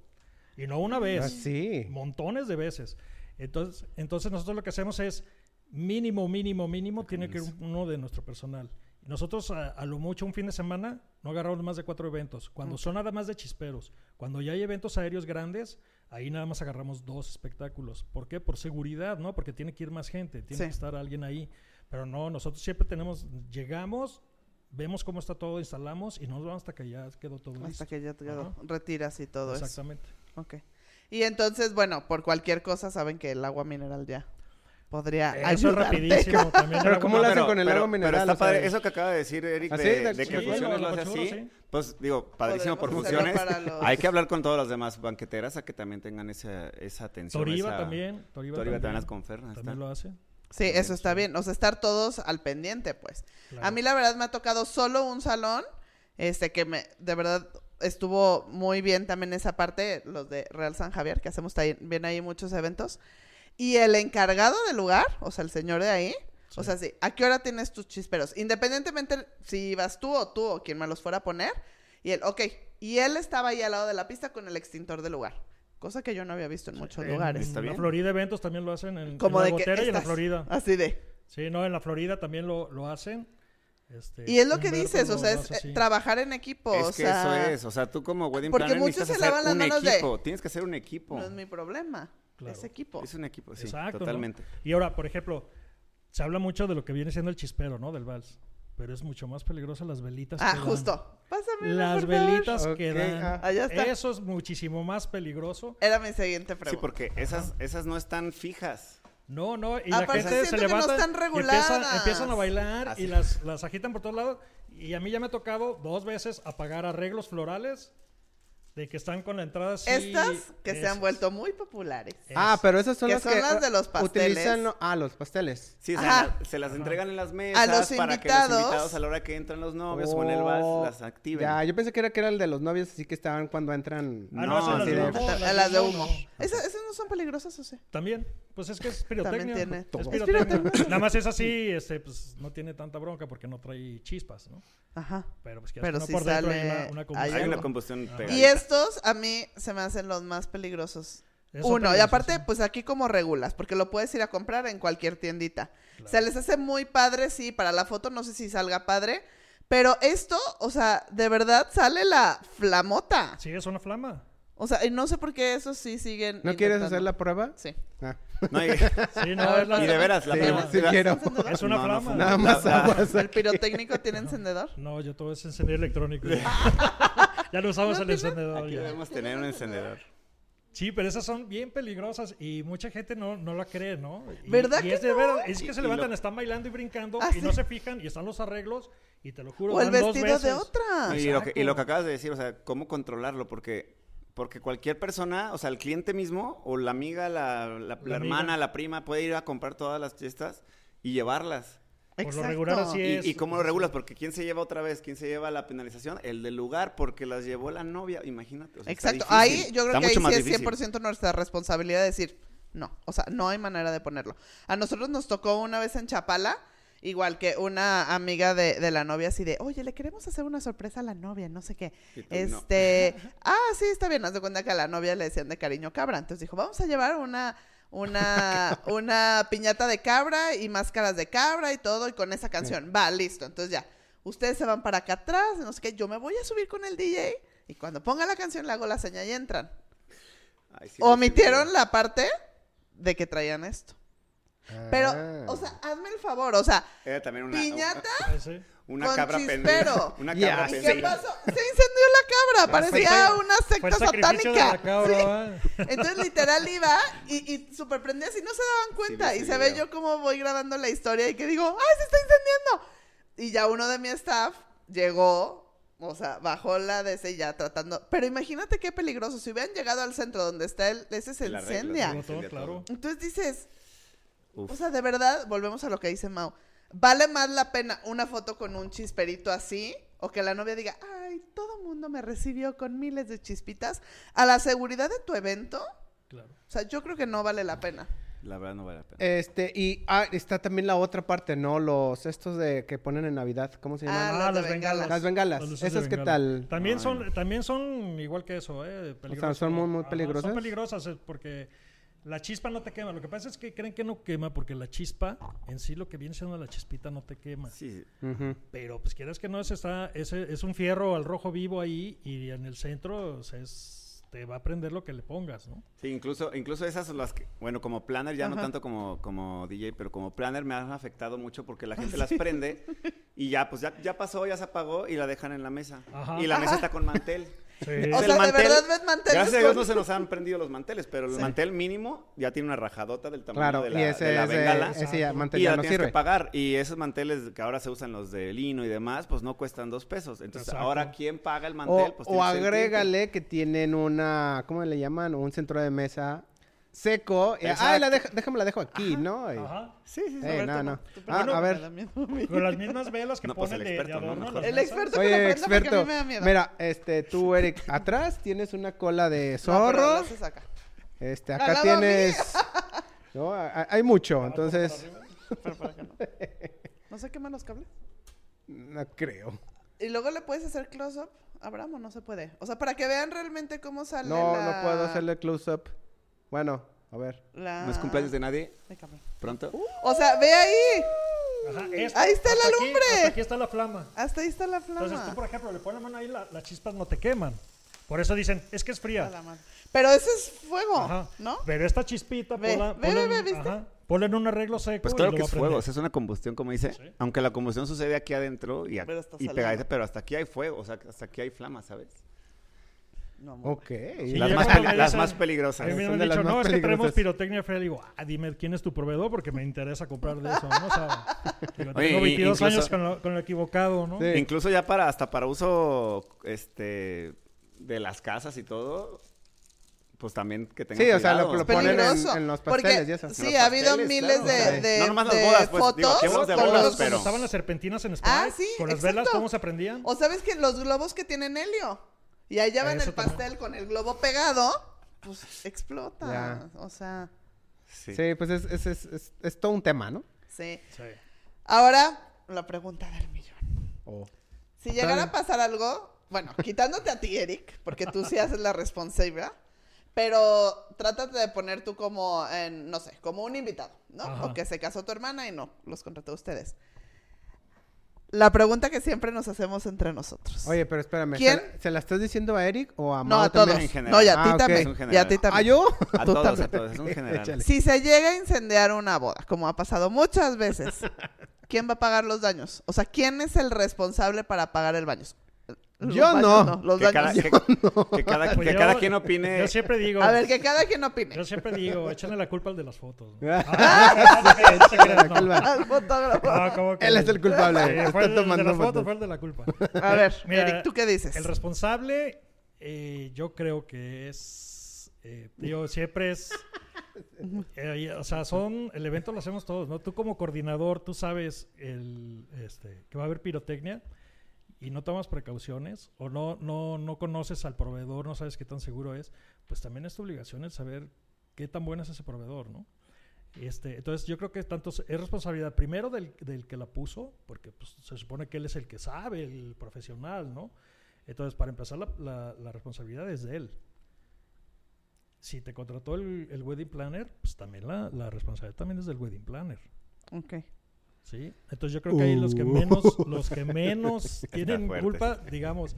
Y no una vez, Ah, sí. montones de veces. Entonces, entonces nosotros lo que hacemos es mínimo, mínimo, mínimo, tiene que ir uno de nuestro personal. Nosotros a, a lo mucho un fin de semana no agarramos más de cuatro eventos. Cuando son nada más de chisperos. Cuando ya hay eventos aéreos grandes, ahí nada más agarramos dos espectáculos. ¿Por qué? Por seguridad, ¿no? Porque tiene que ir más gente, tiene Sí. que estar alguien ahí. Pero no, nosotros siempre tenemos, llegamos, vemos cómo está todo, instalamos y no nos vamos hasta que ya quedó todo listo. Hasta que ya te quedó, Ajá. retiras y todo eso. Exactamente. Ok. Y entonces, bueno, por cualquier cosa saben que el agua mineral ya podría Eso es ayudarte. rapidísimo también. Pero ¿cómo lo hacen con el agua mineral? Pero está O sea, padre. Eso que acaba de decir Eric ¿Así? de, ¿De de que sí, funciones lo lo hace así, sí. pues digo, padrísimo por para los- Hay que hablar con todas las demás banqueteras a que también tengan esa, esa atención. Toriva esa- también. Toriva también también, las confernas. también lo hace. Sí, eso está bien. O sea, estar todos al pendiente, pues. Claro. A mí la verdad me ha tocado solo un salón, este que me, de verdad estuvo muy bien también esa parte, los de Real San Javier, que hacemos bien ahí muchos eventos. Y el encargado del lugar, o sea, el señor de ahí, o Sí. sea, sí, ¿a qué hora tienes tus chisperos? Independientemente si vas tú o tú o quien me los fuera a poner. Y él, ok. Y él estaba ahí al lado de la pista con el extintor del lugar. Cosa que yo no había visto en muchos En- lugares. En la. Florida eventos también lo hacen en, Como en de que Gotera y en la estás Florida. Así de. Sí, no, en la Florida también lo, lo hacen. Este, Y es lo que dices, o sea, es eh, así. trabajar en equipo. Es o que sea, eso es, o sea, tú como wedding porque planner muchos necesitas se lavan hacer las un manos de- equipo, tienes que hacer un equipo. no es mi problema. Claro. Es equipo. Es un equipo, sí, Exacto, ¿no? totalmente. Y ahora, por ejemplo, se habla mucho de lo que viene siendo el chispero, ¿no? Del vals. Pero es mucho más peligroso las velitas Ah, que dan. justo. Pásame. Las velitas que dan. ah. Allá está. Eso es muchísimo más peligroso. Era mi siguiente Sí, pregunta. porque esas, esas no están fijas. No, no, y Aparte la gente se siento que no levanta están y reguladas. empiezan, empiezan a bailar Así. y las, las agitan por todos lados. Y a mí ya me ha tocado dos veces apagar arreglos florales de que están con la entrada así. Estas que se han es- vuelto muy populares. es- Ah, pero esas son Que las son que las de los uh, pasteles. utilizan ah, los pasteles. Sí, o sea, Ajá. la- se las entregan en las A mesas los para que los invitados- invitados a la hora que entran los novios o en el Oh, vals las activen. Ya, yo pensé que era que era el de los novios, así que estaban cuando entran. Ah, no, No, las así de humo, A las las de humo. ¿Esas, esas no son peligrosas o sí? También, pues es que es pirotecnia. tiene Es pirotecnia. Nada más es así, este, pues no tiene tanta bronca porque no trae chispas, ¿no? Ajá. Pero pues que Pero no sí por dentro sale- hay una, combustión. Hay una combustión. Y estos a mí se me hacen los más peligrosos. Uno, y aparte, sí. pues aquí como regulas, porque lo puedes ir a comprar en cualquier tiendita. Claro. Se les hace muy padre, sí, para la foto no sé si salga padre, pero esto, o sea, de verdad sale la flamota. Sí, es una flama. O sea, y no sé por qué esos sí siguen. ¿No quieres hacer la prueba? Sí. Ah. No, y, Sí, no, ver, y de veras, la Sí, quiero. Es una No, no flama. fuma. Nada más La- la- aguas. ¿El pirotécnico tiene encendedor? No, yo todo es encendedor electrónico. ya no usamos el encendedor. Aquí ya. debemos tener un encendedor. Sí, pero esas son bien peligrosas y mucha gente no, no la cree, ¿no? Y- ¿Verdad y que es de no? veras, es Y- que se y levantan, lo- están bailando y brincando Ah, y no sí. se fijan y están los arreglos y te lo juro. O el van dos vestido de veces. otra. Y lo, que, y lo que acabas de decir, o sea, cómo controlarlo, porque porque cualquier persona, o sea, el cliente mismo, o la amiga, la, la- la amiga. hermana, la prima, puede ir a comprar todas las fiestas y llevarlas. Por lo regular así ¿Y, es. y cómo lo regulas? Porque ¿quién se lleva otra vez? ¿Quién se lleva la penalización? El del lugar, porque las llevó la novia. Imagínate. o sea, está Exacto. Ahí yo creo Está que ahí sí es difícil. 100% nuestra responsabilidad de decir, no, o sea, no hay manera de ponerlo. A nosotros nos tocó una vez en Chapala, igual que una amiga de, de la novia así de, oye, le queremos hacer una sorpresa a la novia, no sé qué. No. Este, ah, sí, está bien, haz de cuenta que a la novia le decían de cariño cabra. Entonces dijo, vamos a llevar una, una, una piñata de cabra y máscaras de cabra y todo, y con esa canción. Va, listo. Entonces ya, ustedes se van para acá atrás, no sé qué, yo me voy a subir con el DJ y cuando ponga la canción le hago la señal y entran. Ay, sí, Omitieron sí, la parte de que traían esto. Pero, Ah. o sea, hazme el favor, o sea, Era también una, piñata una con cabra chispero. pendeja. Una Ya, cabra ¿Y qué pasó? Se cabra, parecía Fue- una secta satánica. Entonces, literal, iba y, y super prendía así, no se daban cuenta. y se ve yo cómo voy grabando la historia y que digo, ¡ay, se está incendiando! Y ya uno de mi staff llegó O sea, bajó la de ese ya tratando. Pero imagínate qué peligroso. Si hubieran llegado al centro donde está el, ese se incendia. claro. Entonces dices, Uf. o sea, de verdad, volvemos a lo que dice Mau. ¿Vale más la pena una foto con un chisperito así? O que la novia diga, ay, todo el mundo me recibió con miles de chispitas. A la seguridad de tu evento, Claro. o sea, yo creo que no vale la pena. La verdad no vale la pena. Este, y ah, está también la otra parte, ¿no? Los estos de que ponen en Navidad, ¿cómo se llaman? Ah, Ah, las bengalas. bengalas. Las bengalas. ¿Esas qué tal? También Ay. son, también son igual que eso, ¿eh? Peligrosas. son muy, muy Ajá, peligrosas. Son peligrosas porque la chispa no te quema. Lo que pasa es que creen que no quema porque la chispa, en sí lo que viene siendo la chispita no te quema. Sí. Pero pues quieras que no, es, está, es, es un fierro al rojo vivo ahí y en el centro o sea, es- te va a prender lo que le pongas, ¿no? Sí, incluso, incluso esas son las que, bueno, como planner, ya no tanto como, como DJ, pero como planner me han afectado mucho porque la gente las prende y ya, pues ya, ya pasó, ya se apagó y la dejan en la mesa. Ajá. Y la mesa está con mantel. Sí. O sea, ¿de mantel- verdad ves manteles Gracias a Dios no se nos han prendido los manteles, pero el Sí. mantel mínimo ya tiene una rajadota del tamaño Claro, de la, y ese, de la ese, bengala. ese ya, mantel y ya la no tienes sirve. que pagar. Y esos manteles que ahora se usan los de lino y demás, pues no cuestan dos pesos. Entonces, Exacto. ahora, ¿quién paga el mantel? O, Pues o el cliente. agrégale que tienen una, ¿cómo le llaman? Un centro de mesa seco. Exacto. La deja- déjame la dejo aquí, ¿no? Y- Ajá. Sí, sí, sí. Eh, no, no. Tu Ah, primero a ver. Con las mismas velas que No, pues, ponen el de, de experto, ¿no? adorno. las El experto que lo Oye, prenda porque a experto. mí me da miedo. Mira, este, tú, Eric, atrás tienes una cola de No, pero zorro. acá. Este, acá tienes. No, hay hay mucho, entonces. Pero para que no. ¿No se queman los cables? No creo. Y luego le puedes hacer close-up. Abraham, ¿o no se puede. O sea, para que vean realmente cómo sale No, la... no puedo hacerle close-up. Bueno, a ver. la- ¿No es cumpleaños de nadie? Ay. ¿Pronto? O sea, ve ahí. Ajá, Ahí está la aquí- lumbre. hasta aquí está la flama. Hasta ahí está la flama. Entonces tú, por ejemplo, le pones la mano ahí, la- las chispas no te queman. Por eso dicen, es que es fría. Pero ese es fuego, Ajá. ¿no? Pero esta chispita, Ve, ponla, ve, ponla ve, ¿viste? ajá, ponla en un arreglo seco. Pues claro que es fuego, o sea, es una combustión, como dice. Sí. Aunque la combustión sucede aquí adentro y, a- pero hasta aquí hay fuego, o sea, hasta aquí hay flama, ¿sabes? No. Ok. Sí, las, más peli- las peligrosas. A mí me han dicho, no, es que tenemos peligrosas. pirotecnia fría. Digo, ah, dime quién es tu proveedor porque me interesa comprar de eso, ¿no? O sea, digo, Oye, tengo y- 22 incluso- años con lo, con lo equivocado, ¿no? Sí. Incluso ya para, hasta para uso, este, de las casas y todo, pues también que tengan Sí, o sea, lo- lo ponen en- los porque pasteles y eso. Sí, ha habido pasteles, miles claro. de, de, No nomás las de bodas, pues, digo, fotos. de bodas, los- pero- estaban las serpentinas en Sprite, Ah, sí, con las velas. ¿cómo se prendían? O sabes que los globos que tienen helio. Y allá van Eso el también. pastel con el globo pegado, pues explota. Ya. O sea, Sí. Sí, pues es, es, es, es- es todo un tema, ¿no? sí. Sí. Ahora, la pregunta del millón. O- Si llegara a pasar algo, bueno, quitándote a ti, Eric, porque tú sí haces la responsable, pero trátate de poner tú como, en, no sé, como un invitado, ¿no? Ajá. O que se casó tu hermana y no, los contrató a ustedes. La pregunta que siempre nos hacemos entre nosotros. Oye, pero espérame. ¿Quién? ¿se la, se la estás diciendo a Eric o a no, Mau a todos. En general. No, y a ti Ah, también. A ti también. ¿Ah, yo? A Tú todos, también. a todos, es un general. Échale. Si se llega a incendiar una boda, como ha pasado muchas veces, ¿quién va a pagar los daños? O sea, ¿quién es el responsable para pagar el baño? Yo no. los Que cada, daños. que, que cada, Pues que yo- cada quien opine. Yo siempre digo, A ver, que cada quien opine. yo siempre digo, échale la culpa al de las fotos. Ah, Ah. Ah, ¿cómo que Él es el culpable. Fue el de las fotos, fotos. fue el de la culpa. A ver, Mira, Eric, ¿tú qué dices? El responsable, eh, yo creo que es. eh, digo, siempre es. eh, o sea, son. El evento lo hacemos todos, ¿no? Tú como coordinador, tú sabes el, este, que va a haber pirotecnia y no tomas precauciones o no, no, no conoces al proveedor, no sabes qué tan seguro es, pues también es tu obligación el saber qué tan bueno es ese proveedor, ¿no? Este, entonces yo creo que tanto es es responsabilidad primero del, del que la puso, porque pues, se supone que él es el que sabe, el profesional, ¿no? Entonces, para empezar, la, la- la responsabilidad es de él. Si te contrató el, el wedding planner, pues también la, la responsabilidad también es del wedding planner. Ok. ¿Sí? Entonces yo creo que ahí los que Uh. menos, los que menos tienen culpa, digamos,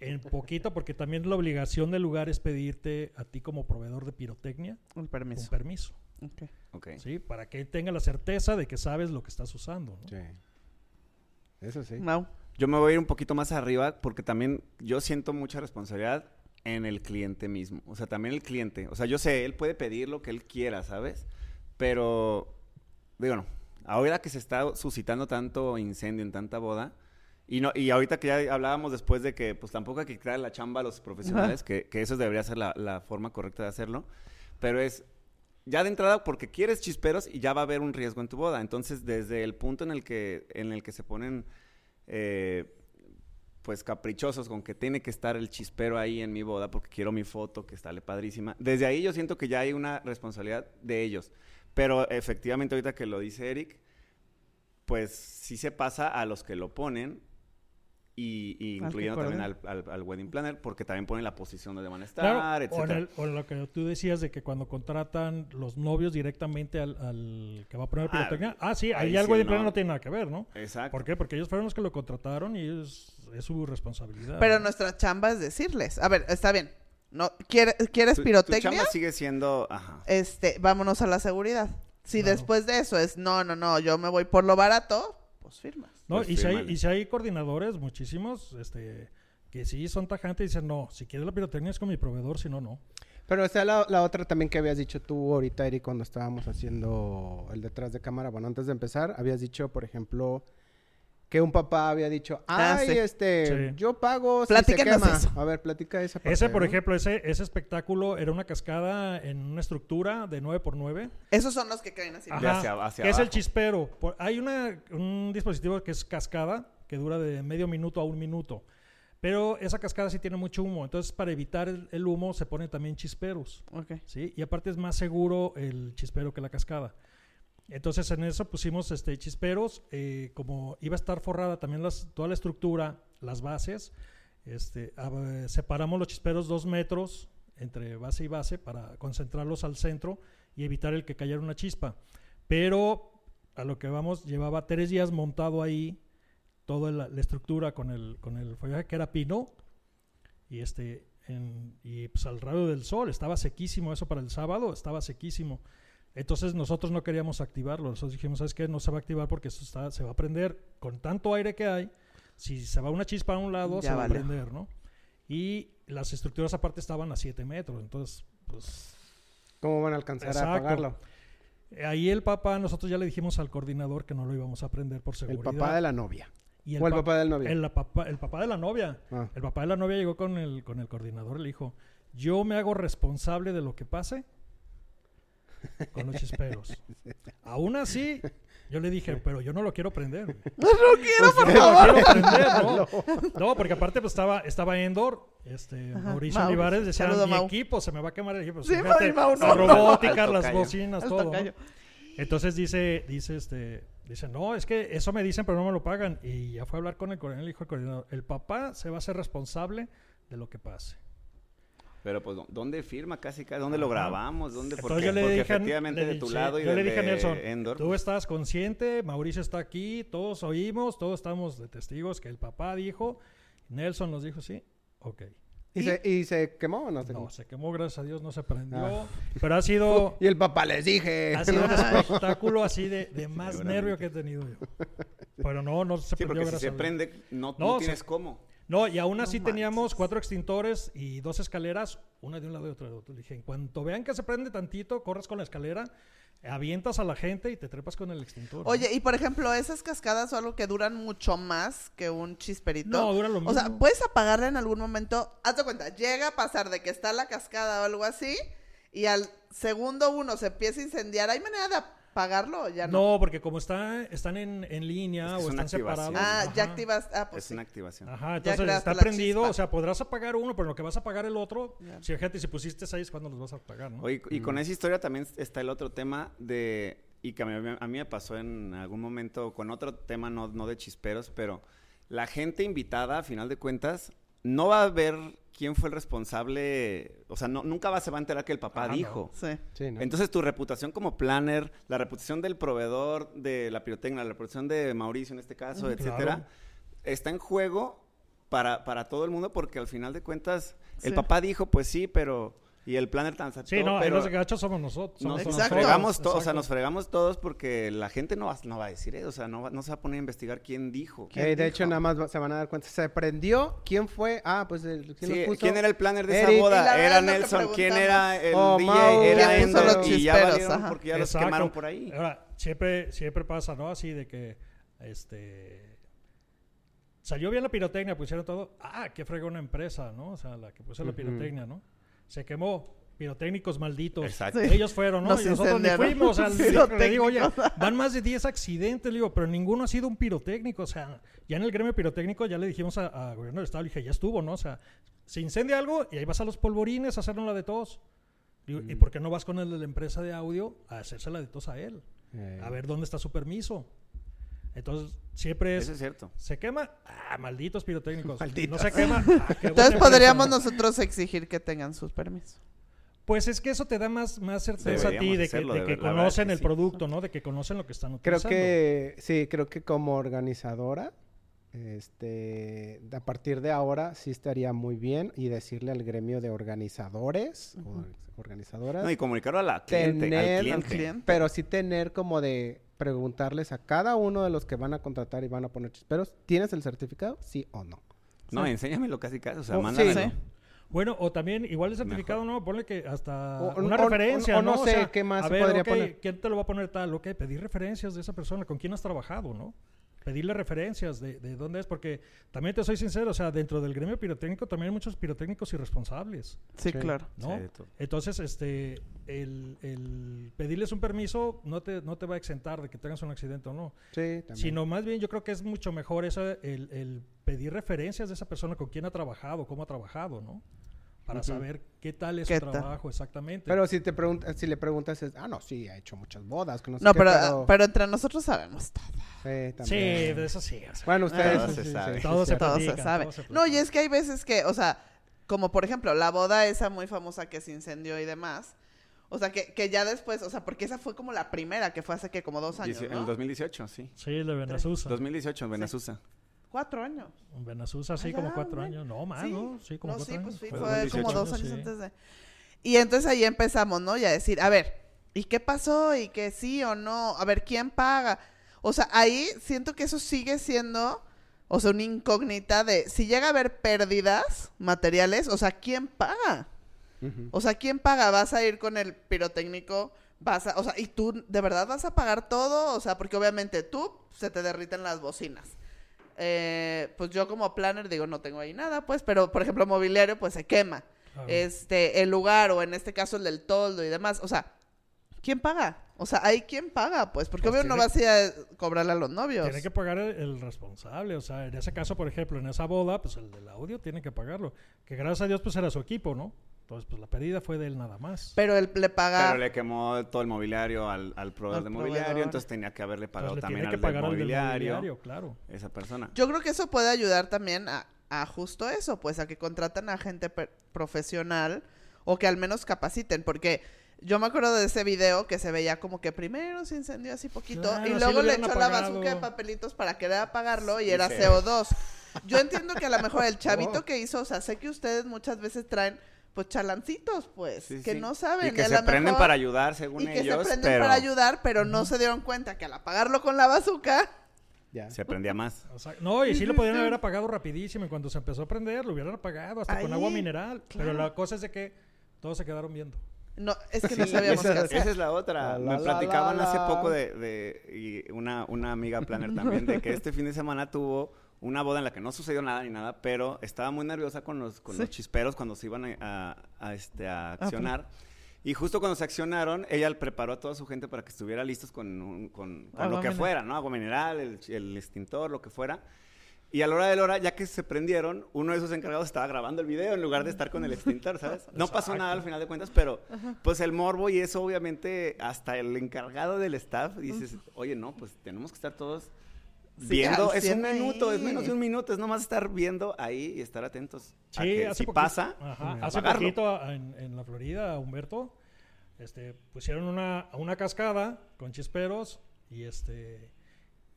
en poquito, porque también la obligación del lugar es pedirte a ti como proveedor de pirotecnia Un un permiso. permiso, Ok. Ok. ¿sí? Para que tenga la certeza de que sabes lo que estás usando, ¿no? Sí. Eso sí. Mau. Yo me voy a ir un poquito más arriba porque también yo siento mucha responsabilidad en el cliente mismo. O sea, también el cliente. O sea, yo sé, él puede pedir lo que él quiera, ¿sabes? Pero, digo, no. Ahora que se está suscitando tanto incendio en tanta boda, Y, no, y ahorita que ya hablábamos después de que pues tampoco hay que crear la chamba a los profesionales, que, que eso debería ser la, la forma correcta de hacerlo, pero es ya de entrada porque quieres chisperos y ya va a haber un riesgo en tu boda. Entonces, desde el punto en el que, en el que se ponen eh, pues caprichosos con que tiene que estar el chispero ahí en mi boda porque quiero mi foto que sale padrísima. Desde ahí yo siento que ya hay una responsabilidad de ellos. Pero efectivamente ahorita que lo dice Eric, pues sí se pasa a los que lo ponen y, incluyendo también al, coordina. al- al wedding planner porque también ponen la posición donde van a estar, Claro, o, en etcétera. el- o lo que tú decías de que cuando contratan los novios directamente al, al que va a poner Ah, pirotecnia. Ah, sí, ahí, ahí algo sí, de plano no. no tiene nada que ver, ¿no? Exacto. ¿Por qué? Porque ellos fueron los que lo contrataron y es, es su responsabilidad. Pero nuestra chamba es decirles, a ver, está bien. No, ¿quiere- ¿Quieres Tu- tu pirotecnia? chamba sigue siendo, ajá. Este, vámonos a la seguridad. Si después de eso es, no, no, no, yo me voy por lo barato, pues firmas. No, Pues y, si hay, y si hay coordinadores, muchísimos, este, que sí son tajantes y dicen, no, si quieres la pirotecnia es con mi proveedor, si no, no. Pero está la, la otra también que habías dicho tú ahorita, Eric, cuando estábamos haciendo el detrás de cámara. Bueno, antes de empezar, habías dicho, por ejemplo, que un papá había dicho, Ah, ay, sí. este, Sí. yo pago si se quema. eso. A ver, platica esa parte, Ese, por ¿no? ejemplo, ese, ese espectáculo era una cascada en una estructura de 9x9. Esos son los que caen así. De hacia- hacia que es el chispero. Por- hay una, un dispositivo que es cascada, que dura de medio minuto a un minuto. Pero esa cascada sí tiene mucho humo. Entonces, para evitar el, el humo, se ponen también chisperos. Ok. ¿sí? Y aparte es más seguro el chispero que la cascada. Entonces en eso pusimos este chisperos, eh, como iba a estar forrada también las, toda la estructura, las bases, este, ah, separamos los chisperos dos metros entre base y base para concentrarlos al centro y evitar el que cayera una chispa. Pero a lo que vamos, llevaba tres días montado ahí toda la, la estructura con el, con el follaje que era pino y este en- y pues al rayo del sol estaba sequísimo eso para el sábado estaba sequísimo entonces nosotros no queríamos activarlo nosotros dijimos sabes qué no se va a activar porque esto está se va a prender con tanto aire que hay si se va una chispa a un lado Ya se va a prender no y las estructuras aparte estaban a 7 metros entonces pues ¿Cómo van a alcanzar a apagarlo? ahí el papá nosotros ya le dijimos al coordinador que no lo íbamos a prender por El seguridad papá de la novia. y o el pa- papá del novio. el, la papá, el papá de la novia Ah. el papá de la novia llegó con el, con el coordinador y le dijo, yo me hago responsable de lo que pase con los chisperos. Aún así, yo le dije, pero yo no lo quiero prender. güey. No quiero, por Yo no favor. lo quiero prender, ¿no? No, porque aparte pues estaba, estaba Endor, este, Ajá, Mauricio Mau. Olivares decía, Saludo, mi Mau. equipo se me va a quemar el equipo. Sí, Fíjate, Mau, no, la no. robótica, las bocinas, todo. Entonces dice, dice este, dice, no, es que eso me dicen, pero no me lo pagan. Y ya fue a hablar con el coordinador, le dijo al coordinador, el papá se va a hacer responsable de lo que pase. Pero pues, ¿dó- ¿dónde firma casi? casi? ¿Dónde lo grabamos? ¿Dónde? Entonces Porque, yo le porque dije, efectivamente le de tu dije- lado y yo le dije a de Nelson, Endor, tú estás consciente, Mauricio está aquí, todos oímos, todos estamos de testigos que el papá dijo, Nelson nos dijo, sí, ok. ¿Y, se, ¿Y se quemó o no se No, quemó? se quemó, gracias a Dios, no se prendió, Ah. pero ha sido, Y el papá les dije. ha sido un espectáculo así de, de más nervio que he tenido yo. Pero no, no se Sí, prendió, porque si gracias se a Dios. prende, no, No, no se- tienes cómo. No, y aún así teníamos cuatro extintores y dos escaleras, una de un lado y otra de otro. Le dije, en cuanto vean que se prende tantito, corres con la escalera, avientas a la gente y te trepas con el extintor. ¿no? Oye, y por ejemplo, esas cascadas son algo que duran mucho más que un chisperito. no, dura lo mismo. O sea, puedes apagarla en algún momento. Haz de cuenta, llega a pasar de que está la cascada o algo así, y al segundo uno se empieza a incendiar. ¿Hay manera de apagarlo o ya no? no, porque como está, están en, en línea Es que o es una están separados. activación. Ah, ajá. ya activas. Ah, pues es sí. una activación. Ajá, entonces está la prendido, chispa. o sea, podrás apagar uno, pero lo que vas a apagar el otro, Ya. si fíjate, si pusiste seis, ¿cuándo los vas a apagar, no? Oye, y con esa historia también está el otro tema de, y que a mí, a mí me pasó en algún momento con otro tema, no, no de chisperos, pero la gente invitada, a final de cuentas, no va a ver quién fue el responsable, o sea, no, nunca va, se va a enterar que el papá Ah, no. dijo. Sí. Sí, ¿no? Entonces tu reputación como planner, la reputación del proveedor de la pirotecnia, la reputación de Mauricio en este caso, Ujú, etcétera, claro. está en juego para, para todo el mundo porque al final de cuentas el papá dijo, pues sí, pero y el planner tan sí, no, pero los gachos somos nosotros. nos, somos nos Exacto. fregamos todos, o sea, nos fregamos todos porque la gente no va, no va a decir eso, o sea, no, va- no se va a poner a investigar quién dijo. ¿Quién Eh, de hecho, nada más va- se van a dar cuenta. Se prendió. ¿Quién fue? Ah, pues el, ¿quién Sí, los puso? ¿Quién era el planner de Eric. esa boda? Era Nelson. ¿Quién era el Oh, DJ? Mau. Era ¿Quién puso Ender y ya valieron Ajá. porque ya los quemaron por ahí. Ahora, siempre, siempre pasa, ¿no? Así de que, este, salió bien la pirotecnia, pusieron todo. Ah, qué fregó una empresa, ¿no? O sea, la que puso la pirotecnia, ¿no? Se quemó. Pirotécnicos malditos. Exacto. Sí. Ellos fueron, ¿no? Nos y nosotros ni fuimos. Al, le digo, oye, van más de 10 accidentes, le digo, pero ninguno ha sido un pirotécnico. O sea, ya en el gremio pirotécnico ya le dijimos a, a gobierno del estado, le dije, ya estuvo, ¿no? O sea, se incendia algo y ahí vas a los polvorines a hacernos la de tos. Digo, ¿Y por qué no vas con el de la empresa de audio a hacerse la de tos a él? Eh, A ver dónde está su permiso. Entonces, siempre es. Eso es cierto. ¿Se quema? Ah, malditos pirotécnicos. Malditos. No se quema. Ah, Entonces podríamos nosotros exigir que tengan sus permisos. Pues es que eso te da más, más certeza a ti de que, hacerlo, de conocen el sí. producto, ¿no? De que conocen lo que están Creo utilizando. que, sí, creo que como organizadora, este, a partir de ahora sí estaría muy bien y decirle al gremio de organizadores o organizadoras, No, y comunicarlo a la cliente, Tener- al al cliente. cliente. pero sí tener como de preguntarles a cada uno de los que van a contratar y van a poner chisperos, ¿tienes el certificado? Sí o no. No, enséñamelo casi casi. O sea, Oh, mándamelo. sí. Bueno, o también, igual el certificado, ¿no? Ponle que hasta O- una o- referencia, o- o no ¿no? sé, ¿qué más a se ver, podría poner? ¿quién te lo va a poner tal? Ok, pedir referencias de esa persona, con quién has trabajado, ¿no? Pedirle referencias de, de dónde es, porque también te soy sincero, o sea, dentro del gremio pirotécnico también hay muchos pirotécnicos irresponsables, Sí, Sí. claro. ¿no? Sí. Entonces, este, el, el pedirles un permiso no te, no te va a exentar de que tengas un accidente o no. Sí, también. Sino más bien yo creo que es mucho mejor eso, el, el pedir referencias de esa persona con quién ha trabajado, cómo ha trabajado, ¿no? Para saber qué tal es ¿Qué su trabajo exactamente. Pero si te preguntas, si le preguntas es, ah, no, sí, ha hecho muchas bodas, que no sé No, qué, pero, pero entre nosotros sabemos todo. Sí, sí, también. de eso sí. o sea, Bueno, ustedes... Todo sí, se sí, sabe. sí, Todo sí, se sí. Todo sabe. todo se No, y es que hay veces que, o sea, como por ejemplo la boda esa muy famosa que se incendió y demás. O sea, que, que ya después, o sea, porque esa fue como la primera, que fue hace que como dos años, En ¿no? el 2018, sí. Sí, de Benasusa. 2018 en Venezuela. Cuatro años. En sí, como cuatro años. No, más, Sí. ¿no? Sí, como no, cuatro sí, años. pues sí, Fue fue, 2018. como dos Sí. años antes de... Y entonces ahí empezamos, ¿no? Y a decir, a ver, ¿y qué pasó? ¿Y que sí o no? A ver, ¿quién paga? O sea, ahí siento que eso sigue siendo, o sea, una incógnita de si llega a haber pérdidas materiales, o sea, ¿quién paga? O sea, ¿quién paga? ¿Vas a ir con el pirotécnico? Vas a, o sea, ¿y tú de verdad vas a pagar todo? O sea, porque obviamente tú se te derriten las bocinas. Eh, pues yo como planner digo, no tengo ahí nada, pues, pero por ejemplo, mobiliario, pues se quema. Claro. Este, el lugar, o en este caso el del toldo y demás. O sea, ¿quién paga? O sea, ¿hay quién paga? Pues, porque Pues obvio no vas a ir a cobrarle a los novios. Tiene que pagar el, el responsable, o sea, en ese caso, por ejemplo, en esa boda, pues el del audio tiene que pagarlo. Que gracias a Dios, pues era su equipo, ¿no? Entonces, pues la pérdida fue de él nada más. Pero él le paga. Pero le quemó todo el mobiliario al, al proveedor Al de mobiliario, proveedor. entonces tenía que haberle pagado Entonces, le también tiene al que del pagar al del mobiliario, mobiliario, claro. esa persona. Yo creo que eso puede ayudar también a, a justo eso, pues a que contraten a gente per- profesional o que al menos capaciten, porque yo me acuerdo de ese video que se veía como que primero se incendió así poquito Claro, y luego le echó la bazuca de papelitos para querer apagarlo y Sí, era sí. CO2. Yo entiendo que a lo mejor el chavito Oh. que hizo, o sea, sé que ustedes muchas veces traen pues chalancitos, pues, Sí, que sí. no saben. Y que a se prenden mejor- para ayudar, según y que ellos, se prenden pero para ayudar, pero no se dieron cuenta que al apagarlo con la bazuca Ya. se prendía más. O sea, no, y sí lo podrían haber apagado rapidísimo. Y cuando se empezó a prender, lo hubieran apagado hasta con agua mineral. Pero la cosa es de que todos se quedaron viendo. No, es que no sabíamos esa- qué hacer. Esa es la otra. La, Me la, platicaban la, hace poco de, de- y una, una amiga planner también, de que este fin de semana tuvo una boda en la que no sucedió nada ni nada, pero estaba muy nerviosa con los, con los Sí. chisperos cuando se iban a, a- a, este, a Ah, accionar. Y justo cuando se accionaron, ella preparó a toda su gente para que estuviera listos con, un- con, con Agua lo que mineral. fuera, ¿no? Agua mineral, el, el extintor, lo que fuera. Y a la hora de la hora, ya que se prendieron, uno de esos encargados estaba grabando el video en lugar de estar con el extintor, ¿sabes? No pasó nada al final de cuentas, pero pues el morbo y eso obviamente hasta el encargado del staff dices, oye, no, pues tenemos que estar todos Sí, viendo. Es un 100 minuto, es menos de un minuto, es nomás estar viendo ahí y estar atentos. a Sí, que hace si poquito- pasa, Ajá, pues, hace poquito a- en, en la Florida, a Humberto, este, pusieron una, una cascada con chisperos y este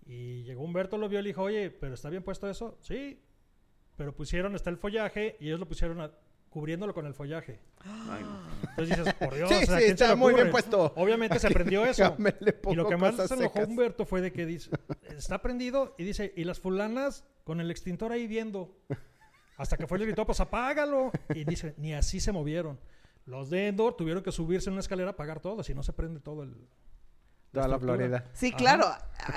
y llegó Humberto, lo vio y le dijo, oye, pero está bien puesto eso, sí, pero pusieron, está el follaje y ellos lo pusieron a- cubriéndolo con el follaje. Ay, no. Entonces dices, por Dios, Sí, o sea, sí, ¿quién se está muy bien puesto. Obviamente se prendió eso. Y lo que más se enojó. Humberto fue de que dice, está prendido y dice, y las fulanas con el extintor ahí viendo. Hasta que fue y le gritó, pues apágalo. Y dice, ni así se movieron. Los de Endor tuvieron que subirse en una escalera a apagar todo, si no se prende todo el... Toda la estructura. Florida. Sí, Ajá. claro,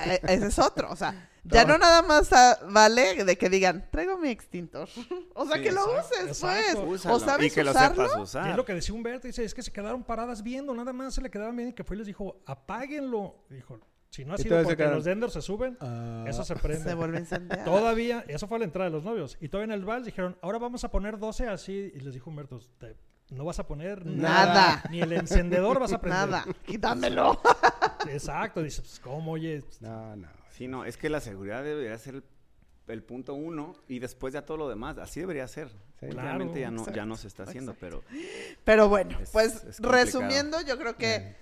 eh, ese es otro, o sea, ya no nada más vale de que digan, traigo mi extintor. o sea, Sí, que lo exacto, uses, exacto. pues. Úsalo, O sabes y que lo usarlo. Y usar. es lo que decía Humberto, dice, es que se quedaron paradas viendo, nada más se le quedaban viendo y que fue y les dijo, apáguenlo. Dijo, si no ha sido porque los denders se suben, Ah. eso se prende. Se vuelve a incendiar. Todavía, eso fue a la entrada de los novios. Y todavía en el vals dijeron, ahora vamos a poner 12 así. Y les dijo Humberto, "Te- no vas a poner Nada. Ni el encendedor vas a prender. Nada, quítamelo. Exacto. Dices, pues, ¿cómo, oye? No, no. Sí, no, es que la seguridad debería ser el, el punto uno y después ya todo lo demás. Así debería ser. Sí. Últimamente ya, no, ya no se está haciendo, pero Pero bueno, Es- pues es resumiendo, yo creo que